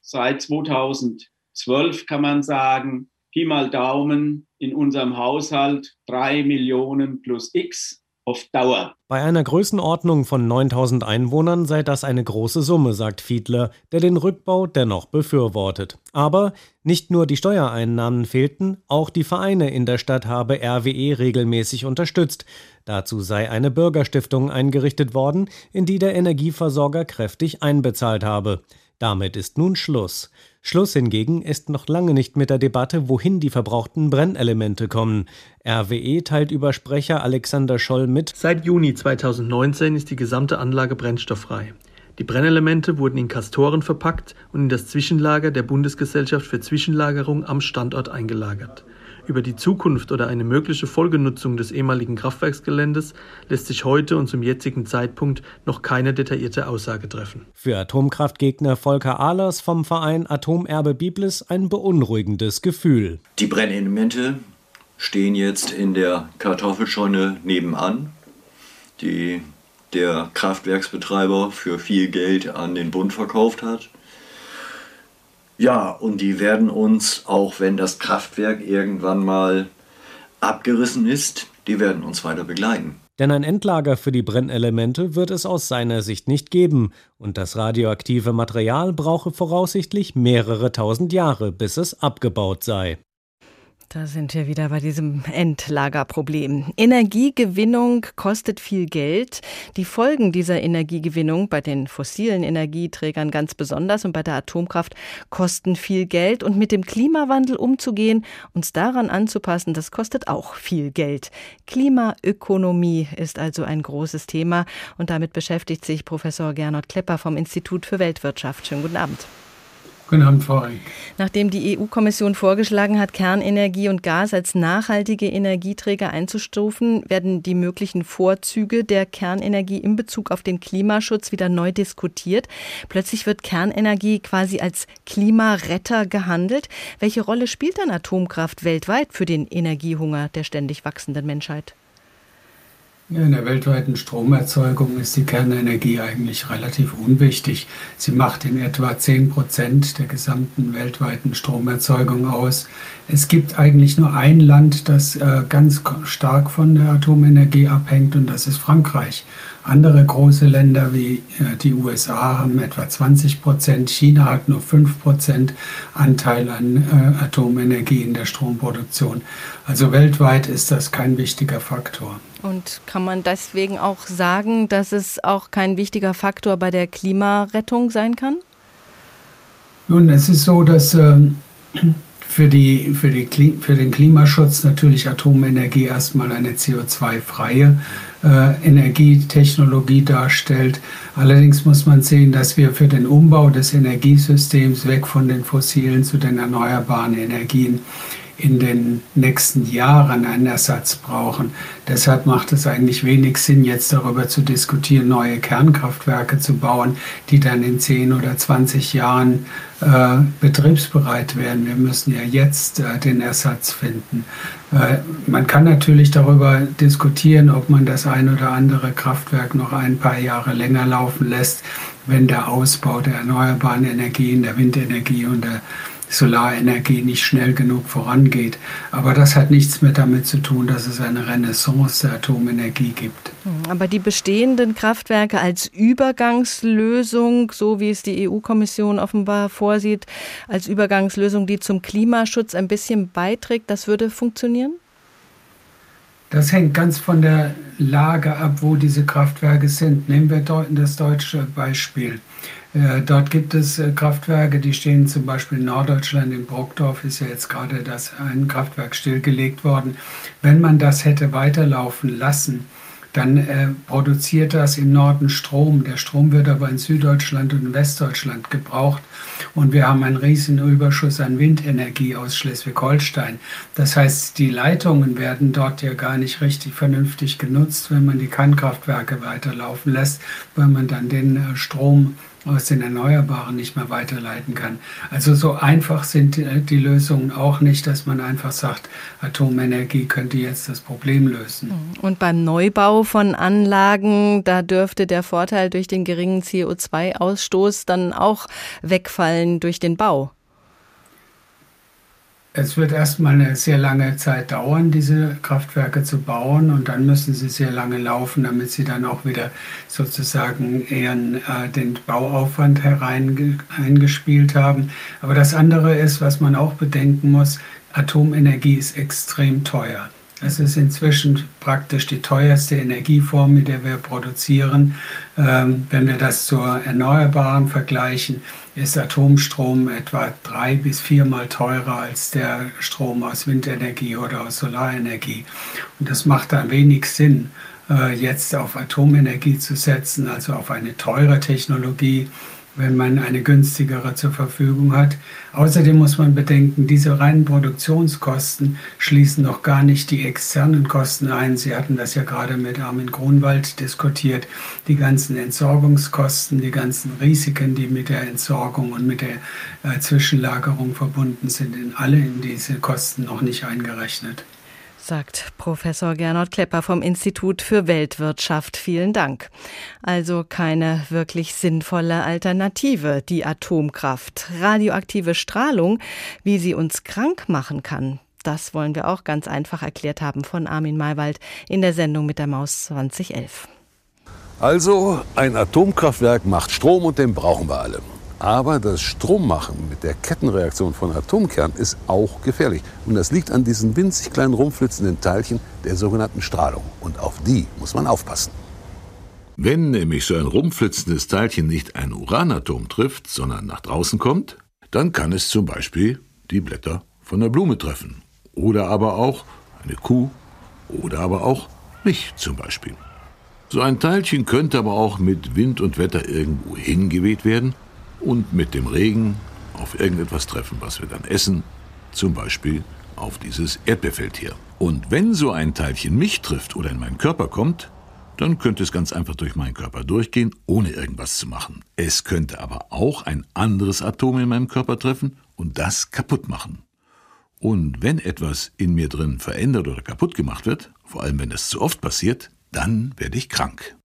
S20: seit 2012, kann man sagen, Pi mal Daumen in unserem Haushalt 3 Millionen plus X auf Dauer.
S17: Bei einer Größenordnung von 9000 Einwohnern sei das eine große Summe, sagt Fiedler, der den Rückbau dennoch befürwortet. Aber nicht nur die Steuereinnahmen fehlten, auch die Vereine in der Stadt habe RWE regelmäßig unterstützt. Dazu sei eine Bürgerstiftung eingerichtet worden, in die der Energieversorger kräftig einbezahlt habe. Damit ist nun Schluss. Schluss hingegen ist noch lange nicht mit der Debatte, wohin die verbrauchten Brennelemente kommen. RWE teilt über Sprecher Alexander Scholl mit.
S21: Seit Juni 2019 ist die gesamte Anlage brennstofffrei. Die Brennelemente wurden in Kastoren verpackt und in das Zwischenlager der Bundesgesellschaft für Zwischenlagerung am Standort eingelagert. Über die Zukunft oder eine mögliche Folgenutzung des ehemaligen Kraftwerksgeländes lässt sich heute und zum jetzigen Zeitpunkt noch keine detaillierte Aussage treffen.
S17: Für Atomkraftgegner Volker Ahlers vom Verein Atomerbe Biblis ein beunruhigendes Gefühl.
S22: Die Brennelemente stehen jetzt in der Kartoffelscheune nebenan, die der Kraftwerksbetreiber für viel Geld an den Bund verkauft hat. Ja, und die werden uns, auch wenn das Kraftwerk irgendwann mal abgerissen ist, die werden uns weiter begleiten.
S17: Denn ein Endlager für die Brennelemente wird es aus seiner Sicht nicht geben, und das radioaktive Material brauche voraussichtlich mehrere tausend Jahre, bis es abgebaut sei.
S2: Da sind wir wieder bei diesem Endlagerproblem. Energiegewinnung kostet viel Geld. Die Folgen dieser Energiegewinnung bei den fossilen Energieträgern ganz besonders und bei der Atomkraft kosten viel Geld. Und mit dem Klimawandel umzugehen, uns daran anzupassen, das kostet auch viel Geld. Klimaökonomie ist also ein großes Thema und damit beschäftigt sich Professor Gernot Klepper vom Institut für Weltwirtschaft. Schönen guten Abend.
S23: Guten Abend, Frau Eick.
S2: Nachdem die EU-Kommission vorgeschlagen hat, Kernenergie und Gas als nachhaltige Energieträger einzustufen, werden die möglichen Vorzüge der Kernenergie in Bezug auf den Klimaschutz wieder neu diskutiert. Plötzlich wird Kernenergie quasi als Klimaretter gehandelt. Welche Rolle spielt dann Atomkraft weltweit für den Energiehunger der ständig wachsenden Menschheit?
S23: In der weltweiten Stromerzeugung ist die Kernenergie eigentlich relativ unwichtig. Sie macht in etwa 10 Prozent der gesamten weltweiten Stromerzeugung aus. Es gibt eigentlich nur ein Land, das äh, ganz stark von der Atomenergie abhängt, und das ist Frankreich. Andere große Länder wie äh, die USA haben etwa 20 Prozent, China hat nur 5 Prozent Anteil an äh, Atomenergie in der Stromproduktion. Also weltweit ist das kein wichtiger Faktor.
S2: Und kann man deswegen auch sagen, dass es auch kein wichtiger Faktor bei der Klimarettung sein kann?
S23: Nun, es ist so, dass äh, für, die, für, die, für den Klimaschutz natürlich Atomenergie erstmal eine CO2-freie äh, Energietechnologie darstellt. Allerdings muss man sehen, dass wir für den Umbau des Energiesystems weg von den fossilen zu den erneuerbaren Energien in den nächsten Jahren einen Ersatz brauchen. Deshalb macht es eigentlich wenig Sinn, jetzt darüber zu diskutieren, neue Kernkraftwerke zu bauen, die dann in 10 oder 20 Jahren äh, betriebsbereit werden. Wir müssen ja jetzt äh, den Ersatz finden. Äh, man kann natürlich darüber diskutieren, ob man das ein oder andere Kraftwerk noch ein paar Jahre länger laufen lässt, wenn der Ausbau der erneuerbaren Energien, der Windenergie und der Solarenergie nicht schnell genug vorangeht. Aber das hat nichts mehr damit zu tun, dass es eine Renaissance der Atomenergie gibt.
S2: Hm, aber die bestehenden Kraftwerke als Übergangslösung, so wie es die EU-Kommission offenbar vorsieht, als Übergangslösung, die zum Klimaschutz ein bisschen beiträgt, das würde funktionieren?
S23: Das hängt ganz von der Lage ab, wo diese Kraftwerke sind. Nehmen wir das deutsche Beispiel. Äh, dort gibt es äh, Kraftwerke, die stehen zum Beispiel in Norddeutschland, in Brockdorf ist ja jetzt gerade das ein Kraftwerk stillgelegt worden. Wenn man das hätte weiterlaufen lassen, dann äh, produziert das im Norden Strom. Der Strom wird aber in Süddeutschland und in Westdeutschland gebraucht. Und wir haben einen riesigen Überschuss an Windenergie aus Schleswig-Holstein. Das heißt, die Leitungen werden dort ja gar nicht richtig vernünftig genutzt, wenn man die Kernkraftwerke weiterlaufen lässt, weil man dann den äh, Strom aus den Erneuerbaren nicht mehr weiterleiten kann. Also so einfach sind äh, die Lösungen auch nicht, dass man einfach sagt, Atomenergie könnte jetzt das Problem lösen.
S2: Mhm. Und beim Neubau von Anlagen, da dürfte der Vorteil durch den geringen CO2-Ausstoß dann auch wegfallen durch den Bau.
S23: Es wird erstmal eine sehr lange Zeit dauern, diese Kraftwerke zu bauen und dann müssen sie sehr lange laufen, damit sie dann auch wieder sozusagen ihren, äh, den Bauaufwand hereingespielt haben. Aber das andere ist, was man auch bedenken muss, Atomenergie ist extrem teuer. Es ist inzwischen praktisch die teuerste Energieform, mit der wir produzieren. Ähm, wenn wir das zur Erneuerbaren vergleichen, ist Atomstrom etwa drei bis viermal teurer als der Strom aus Windenergie oder aus Solarenergie. Und das macht dann wenig Sinn, äh, jetzt auf Atomenergie zu setzen, also auf eine teure Technologie, wenn man eine günstigere zur Verfügung hat. Außerdem muss man bedenken, diese reinen Produktionskosten schließen noch gar nicht die externen Kosten ein. Sie hatten das ja gerade mit Armin Grunwald diskutiert. Die ganzen Entsorgungskosten, die ganzen Risiken, die mit der Entsorgung und mit der äh, Zwischenlagerung verbunden sind, in alle in diese Kosten noch nicht eingerechnet
S2: sagt Professor Gernot Klepper vom Institut für Weltwirtschaft. Vielen Dank. Also keine wirklich sinnvolle Alternative, die Atomkraft. Radioaktive Strahlung, wie sie uns krank machen kann. Das wollen wir auch ganz einfach erklärt haben von Armin Maywald in der Sendung mit der Maus 2011.
S16: Also, ein Atomkraftwerk macht Strom und den brauchen wir alle. Aber das Strommachen mit der Kettenreaktion von Atomkernen ist auch gefährlich. Und das liegt an diesen winzig kleinen rumflitzenden Teilchen der sogenannten Strahlung. Und auf die muss man aufpassen.
S13: Wenn nämlich so ein rumflitzendes Teilchen nicht ein Uranatom trifft, sondern nach draußen kommt, dann kann es zum Beispiel die Blätter von der Blume treffen. Oder aber auch eine Kuh oder aber auch mich zum Beispiel. So ein Teilchen könnte aber auch mit Wind und Wetter irgendwo hingeweht werden und mit dem Regen auf irgendetwas treffen, was wir dann essen, zum Beispiel auf dieses Erdbeerfeld hier. Und wenn so ein Teilchen mich trifft oder in meinen Körper kommt, dann könnte es ganz einfach durch meinen Körper durchgehen, ohne irgendwas zu machen. Es könnte aber auch ein anderes Atom in meinem Körper treffen und das kaputt machen. Und wenn etwas in mir drin verändert oder kaputt gemacht wird, vor allem wenn es zu oft passiert, dann werde ich krank.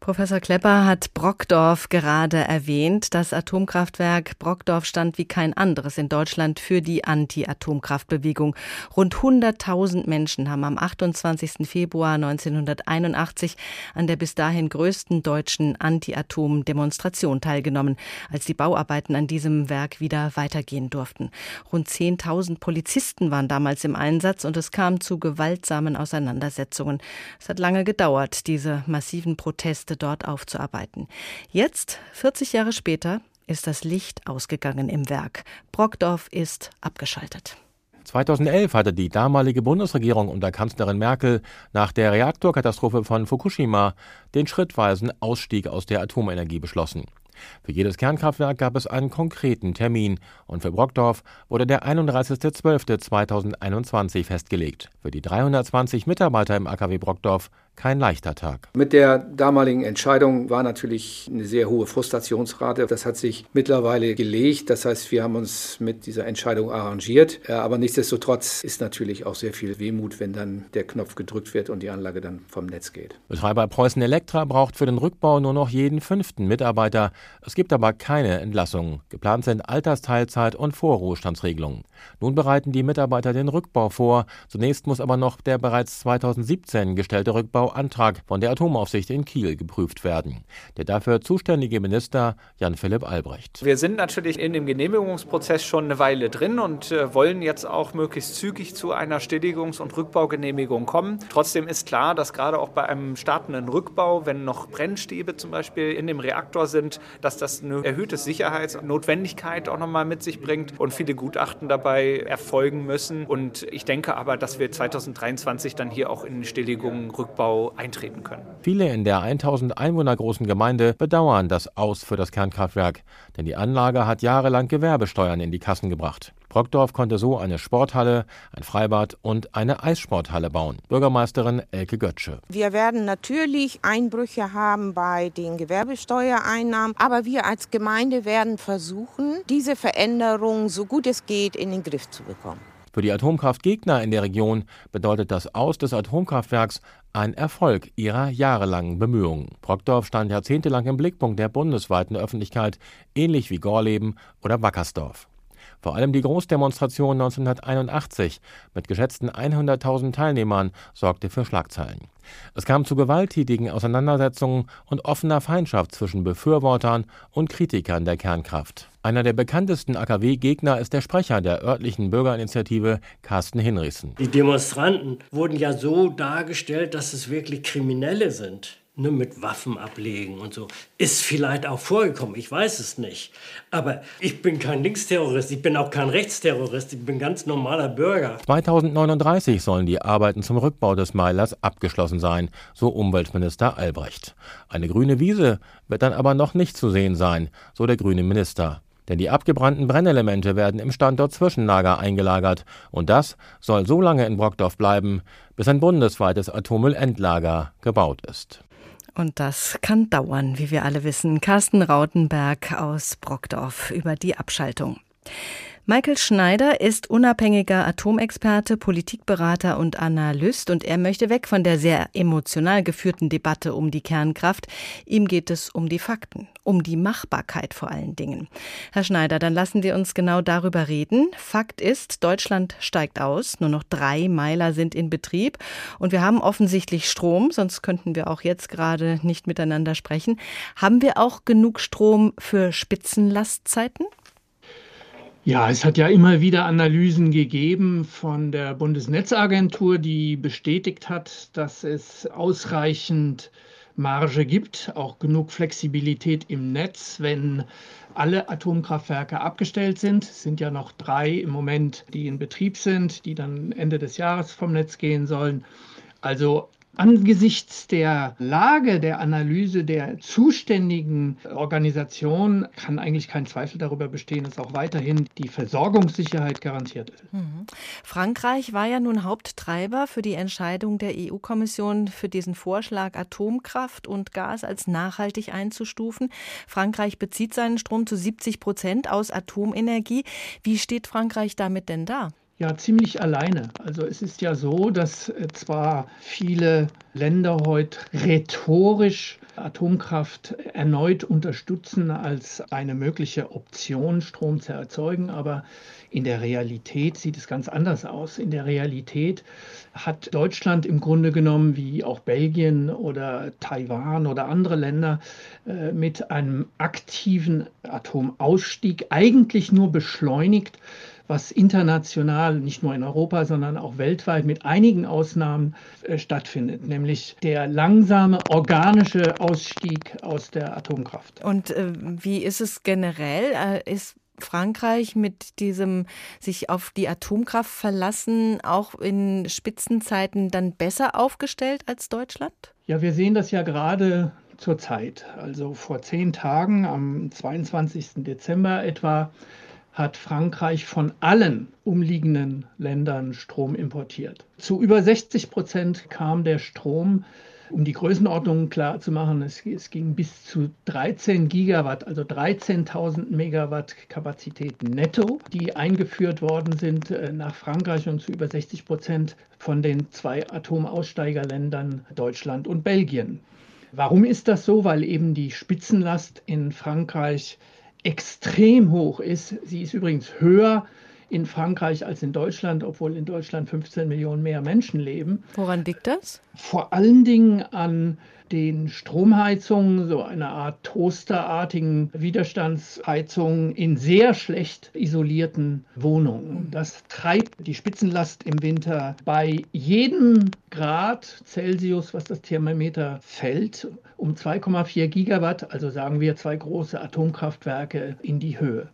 S2: Professor Klepper hat Brockdorf gerade erwähnt. Das Atomkraftwerk Brockdorf stand wie kein anderes in Deutschland für die Anti-Atomkraftbewegung. Rund 100.000 Menschen haben am 28. Februar 1981 an der bis dahin größten deutschen Anti-Atom-Demonstration teilgenommen, als die Bauarbeiten an diesem Werk wieder weitergehen durften. Rund 10.000 Polizisten waren damals im Einsatz und es kam zu gewaltsamen Auseinandersetzungen. Es hat lange gedauert, diese massiven Proteste Reste dort aufzuarbeiten. Jetzt, 40 Jahre später, ist das Licht ausgegangen im Werk. Brockdorf ist abgeschaltet.
S24: 2011 hatte die damalige Bundesregierung unter Kanzlerin Merkel nach der Reaktorkatastrophe von Fukushima den schrittweisen Ausstieg aus der Atomenergie beschlossen. Für jedes Kernkraftwerk gab es einen konkreten Termin und für Brockdorf wurde der 31.12.2021 festgelegt. Für die 320 Mitarbeiter im AKW Brockdorf kein leichter Tag.
S25: Mit der damaligen Entscheidung war natürlich eine sehr hohe Frustrationsrate. Das hat sich mittlerweile gelegt. Das heißt, wir haben uns mit dieser Entscheidung arrangiert. Äh, aber nichtsdestotrotz ist natürlich auch sehr viel Wehmut, wenn dann der Knopf gedrückt wird und die Anlage dann vom Netz geht.
S24: Betreiber Preußen Elektra braucht für den Rückbau nur noch jeden fünften Mitarbeiter. Es gibt aber keine Entlassungen. Geplant sind Altersteilzeit und Vorruhestandsregelungen. Nun bereiten die Mitarbeiter den Rückbau vor. Zunächst muss aber noch der bereits 2017 gestellte Rückbau Bauantrag von der Atomaufsicht in Kiel geprüft werden. Der dafür zuständige Minister Jan-Philipp Albrecht.
S26: Wir sind natürlich in dem Genehmigungsprozess schon eine Weile drin und äh, wollen jetzt auch möglichst zügig zu einer Stilllegungs- und Rückbaugenehmigung kommen. Trotzdem ist klar, dass gerade auch bei einem startenden Rückbau, wenn noch Brennstäbe zum Beispiel in dem Reaktor sind, dass das eine erhöhte Sicherheitsnotwendigkeit auch nochmal mit sich bringt und viele Gutachten dabei erfolgen müssen. Und ich denke aber, dass wir 2023 dann hier auch in Stilllegungen, Rückbau eintreten können.
S24: Viele in der 1000 Einwohner großen Gemeinde bedauern das Aus für das Kernkraftwerk, denn die Anlage hat jahrelang Gewerbesteuern in die Kassen gebracht. Brockdorf konnte so eine Sporthalle, ein Freibad und eine Eissporthalle bauen. Bürgermeisterin Elke Götzsche.
S27: Wir werden natürlich Einbrüche haben bei den Gewerbesteuereinnahmen, aber wir als Gemeinde werden versuchen, diese Veränderung so gut es geht in den Griff zu bekommen.
S24: Für die Atomkraftgegner in der Region bedeutet das Aus des Atomkraftwerks ein Erfolg ihrer jahrelangen Bemühungen. Brockdorf stand jahrzehntelang im Blickpunkt der bundesweiten Öffentlichkeit, ähnlich wie Gorleben oder Wackersdorf. Vor allem die Großdemonstration 1981 mit geschätzten 100.000 Teilnehmern sorgte für Schlagzeilen. Es kam zu gewalttätigen Auseinandersetzungen und offener Feindschaft zwischen Befürwortern und Kritikern der Kernkraft. Einer der bekanntesten AKW-Gegner ist der Sprecher der örtlichen Bürgerinitiative, Carsten Hinrichsen.
S28: Die Demonstranten wurden ja so dargestellt, dass es wirklich Kriminelle sind ne, mit Waffen ablegen und so. Ist vielleicht auch vorgekommen, ich weiß es nicht. Aber ich bin kein Linksterrorist, ich bin auch kein Rechtsterrorist, ich bin ganz normaler Bürger.
S24: 2039 sollen die Arbeiten zum Rückbau des Meilers abgeschlossen sein, so Umweltminister Albrecht. Eine grüne Wiese wird dann aber noch nicht zu sehen sein, so der grüne Minister. Denn die abgebrannten Brennelemente werden im Standort Zwischenlager eingelagert. Und das soll so lange in Brockdorf bleiben, bis ein bundesweites Atommüllendlager gebaut ist.
S2: Und das kann dauern, wie wir alle wissen. Carsten Rautenberg aus Brockdorf über die Abschaltung. Michael Schneider ist unabhängiger Atomexperte, Politikberater und Analyst und er möchte weg von der sehr emotional geführten Debatte um die Kernkraft. Ihm geht es um die Fakten, um die Machbarkeit vor allen Dingen. Herr Schneider, dann lassen Sie uns genau darüber reden. Fakt ist, Deutschland steigt aus, nur noch drei Meiler sind in Betrieb und wir haben offensichtlich Strom, sonst könnten wir auch jetzt gerade nicht miteinander sprechen. Haben wir auch genug Strom für Spitzenlastzeiten?
S29: Ja, es hat ja immer wieder Analysen gegeben von der Bundesnetzagentur, die bestätigt hat, dass es ausreichend Marge gibt, auch genug Flexibilität im Netz, wenn alle Atomkraftwerke abgestellt sind. Es sind ja noch drei im Moment, die in Betrieb sind, die dann Ende des Jahres vom Netz gehen sollen. Also Angesichts der Lage der Analyse der zuständigen Organisation kann eigentlich kein Zweifel darüber bestehen, dass auch weiterhin die Versorgungssicherheit garantiert ist. Mhm.
S2: Frankreich war ja nun Haupttreiber für die Entscheidung der EU-Kommission für diesen Vorschlag, Atomkraft und Gas als nachhaltig einzustufen. Frankreich bezieht seinen Strom zu 70 Prozent aus Atomenergie. Wie steht Frankreich damit denn da?
S29: Ja, ziemlich alleine. Also es ist ja so, dass äh, zwar viele Länder heute rhetorisch Atomkraft erneut unterstützen als eine mögliche Option, Strom zu erzeugen, aber in der Realität sieht es ganz anders aus. In der Realität hat Deutschland im Grunde genommen, wie auch Belgien oder Taiwan oder andere Länder, äh, mit einem aktiven Atomausstieg eigentlich nur beschleunigt, was international, nicht nur in Europa, sondern auch weltweit mit einigen Ausnahmen äh, stattfindet, nämlich der langsame organische Ausstieg aus der Atomkraft.
S2: Und äh, wie ist es generell? Äh, ist Frankreich mit diesem sich auf die Atomkraft verlassen auch in Spitzenzeiten dann besser aufgestellt als Deutschland?
S29: Ja, wir sehen das ja gerade zur Zeit. Also vor zehn Tagen, am 22. Dezember etwa, hat Frankreich von allen umliegenden Ländern Strom importiert. Zu über 60 Prozent kam der Strom, um die Größenordnung klar zu machen, es, es ging bis zu 13 Gigawatt, also 13.000 Megawatt Kapazität netto, die eingeführt worden sind äh, nach Frankreich und zu über 60 Prozent von den zwei Atomaussteigerländern Deutschland und Belgien. Warum ist das so? Weil eben die Spitzenlast in Frankreich extrem hoch ist. Sie ist übrigens höher in Frankreich als in Deutschland, obwohl in Deutschland 15 Millionen mehr Menschen leben.
S2: Woran liegt das?
S29: Vor allen Dingen an den Stromheizungen, so einer Art toasterartigen Widerstandsheizungen in sehr schlecht isolierten Wohnungen. Das treibt die Spitzenlast im Winter bei jedem Grad Celsius, was das Thermometer fällt, um 2,4 Gigawatt, also sagen wir zwei große Atomkraftwerke, in die Höhe.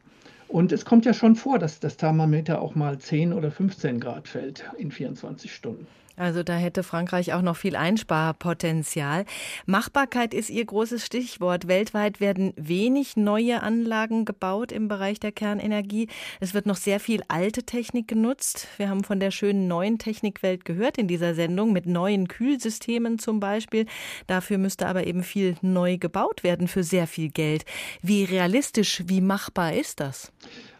S29: Und es kommt ja schon vor, dass das Thermometer auch mal 10 oder 15 Grad fällt in 24 Stunden.
S2: Also da hätte Frankreich auch noch viel Einsparpotenzial. Machbarkeit ist Ihr großes Stichwort. Weltweit werden wenig neue Anlagen gebaut im Bereich der Kernenergie. Es wird noch sehr viel alte Technik genutzt. Wir haben von der schönen neuen Technikwelt gehört in dieser Sendung mit neuen Kühlsystemen zum Beispiel. Dafür müsste aber eben viel neu gebaut werden für sehr viel Geld. Wie realistisch, wie machbar ist das?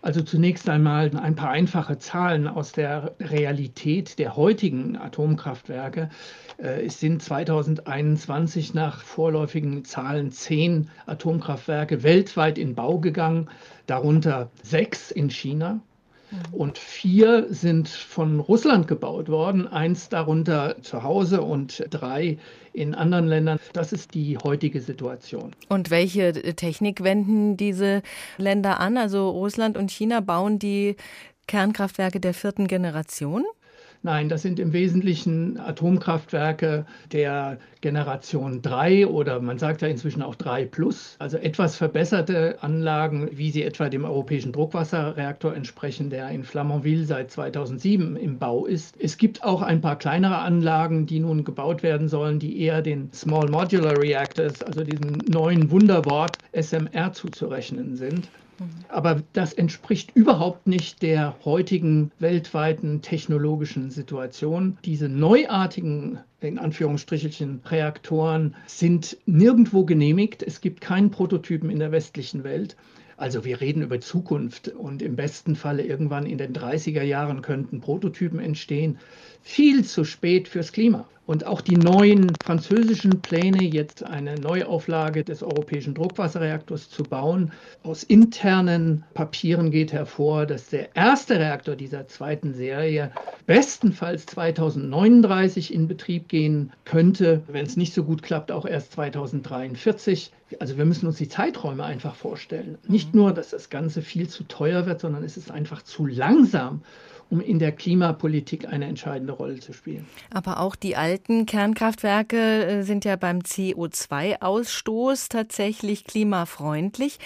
S29: Also zunächst einmal ein paar einfache Zahlen aus der Realität der heutigen Atomkraftwerke. Äh, es sind 2021 nach vorläufigen Zahlen zehn Atomkraftwerke weltweit in Bau gegangen, darunter sechs in China. Mhm. Und vier sind von Russland gebaut worden, eins darunter zu Hause und drei in anderen Ländern. Das ist die heutige Situation.
S2: Und welche Technik wenden diese Länder an? Also Russland und China bauen die Kernkraftwerke der vierten Generation?
S29: Nein, das sind im Wesentlichen Atomkraftwerke der Generation 3 oder man sagt ja inzwischen auch 3 plus, also etwas verbesserte Anlagen, wie sie etwa dem europäischen Druckwasserreaktor entsprechen, der in Flamanville seit 2007 im Bau ist. Es gibt auch ein paar kleinere Anlagen, die nun gebaut werden sollen, die eher den Small Modular Reactors, also diesem neuen Wunderwort SMR zuzurechnen sind. Aber das entspricht überhaupt nicht der heutigen weltweiten technologischen Situation. Diese neuartigen, in Anführungsstrichelchen, Reaktoren sind nirgendwo genehmigt. Es gibt keinen Prototypen in der westlichen Welt. Also wir reden über Zukunft und im besten Falle irgendwann in den 30er Jahren könnten Prototypen entstehen. Viel zu spät fürs Klima. Und auch die neuen französischen Pläne, jetzt eine Neuauflage des europäischen Druckwasserreaktors zu bauen, aus internen Papieren geht hervor, dass der erste Reaktor dieser zweiten Serie bestenfalls 2039 in Betrieb gehen könnte, wenn es nicht so gut klappt, auch erst 2043. Also wir müssen uns die Zeiträume einfach vorstellen. Nicht nur, dass das Ganze viel zu teuer wird, sondern es ist einfach zu langsam um in der Klimapolitik eine entscheidende Rolle zu spielen.
S2: Aber auch die alten Kernkraftwerke äh, sind ja beim CO2-Ausstoß tatsächlich klimafreundlich.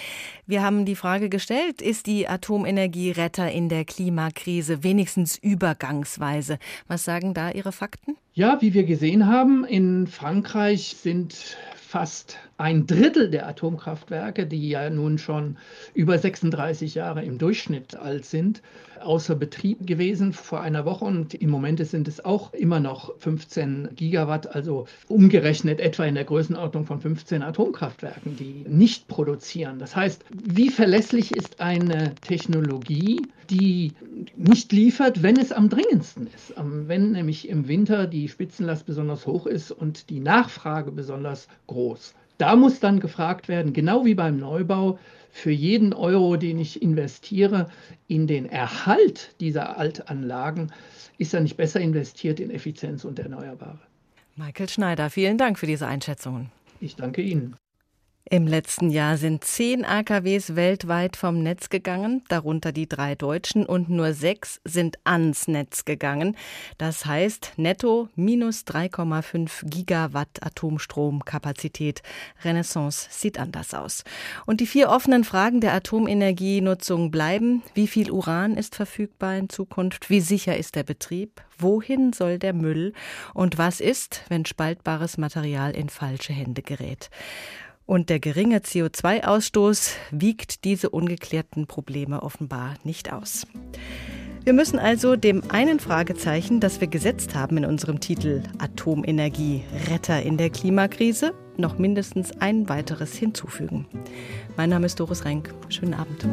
S2: Wir haben die Frage gestellt, ist die Atomenergie Retter in der Klimakrise, wenigstens übergangsweise? Was sagen da Ihre Fakten?
S29: Ja, wie wir gesehen haben, in Frankreich sind fast ein Drittel der Atomkraftwerke, die ja nun schon über 36 Jahre im Durchschnitt alt sind, außer Betrieb gewesen vor einer Woche und im Moment sind es auch immer noch 15 Gigawatt, also umgerechnet etwa in der Größenordnung von 15 Atomkraftwerken, die nicht produzieren. Das heißt, wie verlässlich ist eine Technologie, die nicht liefert, wenn es am dringendsten ist, wenn nämlich im Winter die Spitzenlast besonders hoch ist und die Nachfrage besonders groß. Da muss dann gefragt werden, genau wie beim Neubau, für jeden Euro, den ich investiere in den Erhalt dieser Altanlagen, ist er nicht besser investiert in Effizienz und Erneuerbare.
S2: Michael Schneider, vielen Dank für diese Einschätzungen.
S29: Ich danke Ihnen.
S2: Im letzten Jahr sind zehn AKWs weltweit vom Netz gegangen, darunter die drei deutschen, und nur sechs sind ans Netz gegangen. Das heißt netto minus 3,5 Gigawatt Atomstromkapazität. Renaissance sieht anders aus. Und die vier offenen Fragen der Atomenergienutzung bleiben. Wie viel Uran ist verfügbar in Zukunft? Wie sicher ist der Betrieb? Wohin soll der Müll? Und was ist, wenn spaltbares Material in falsche Hände gerät? Und der geringe CO2-Ausstoß wiegt diese ungeklärten Probleme offenbar nicht aus. Wir müssen also dem einen Fragezeichen, das wir gesetzt haben in unserem Titel Atomenergie Retter in der Klimakrise, noch mindestens ein weiteres hinzufügen. Mein Name ist Doris Renk. Schönen Abend.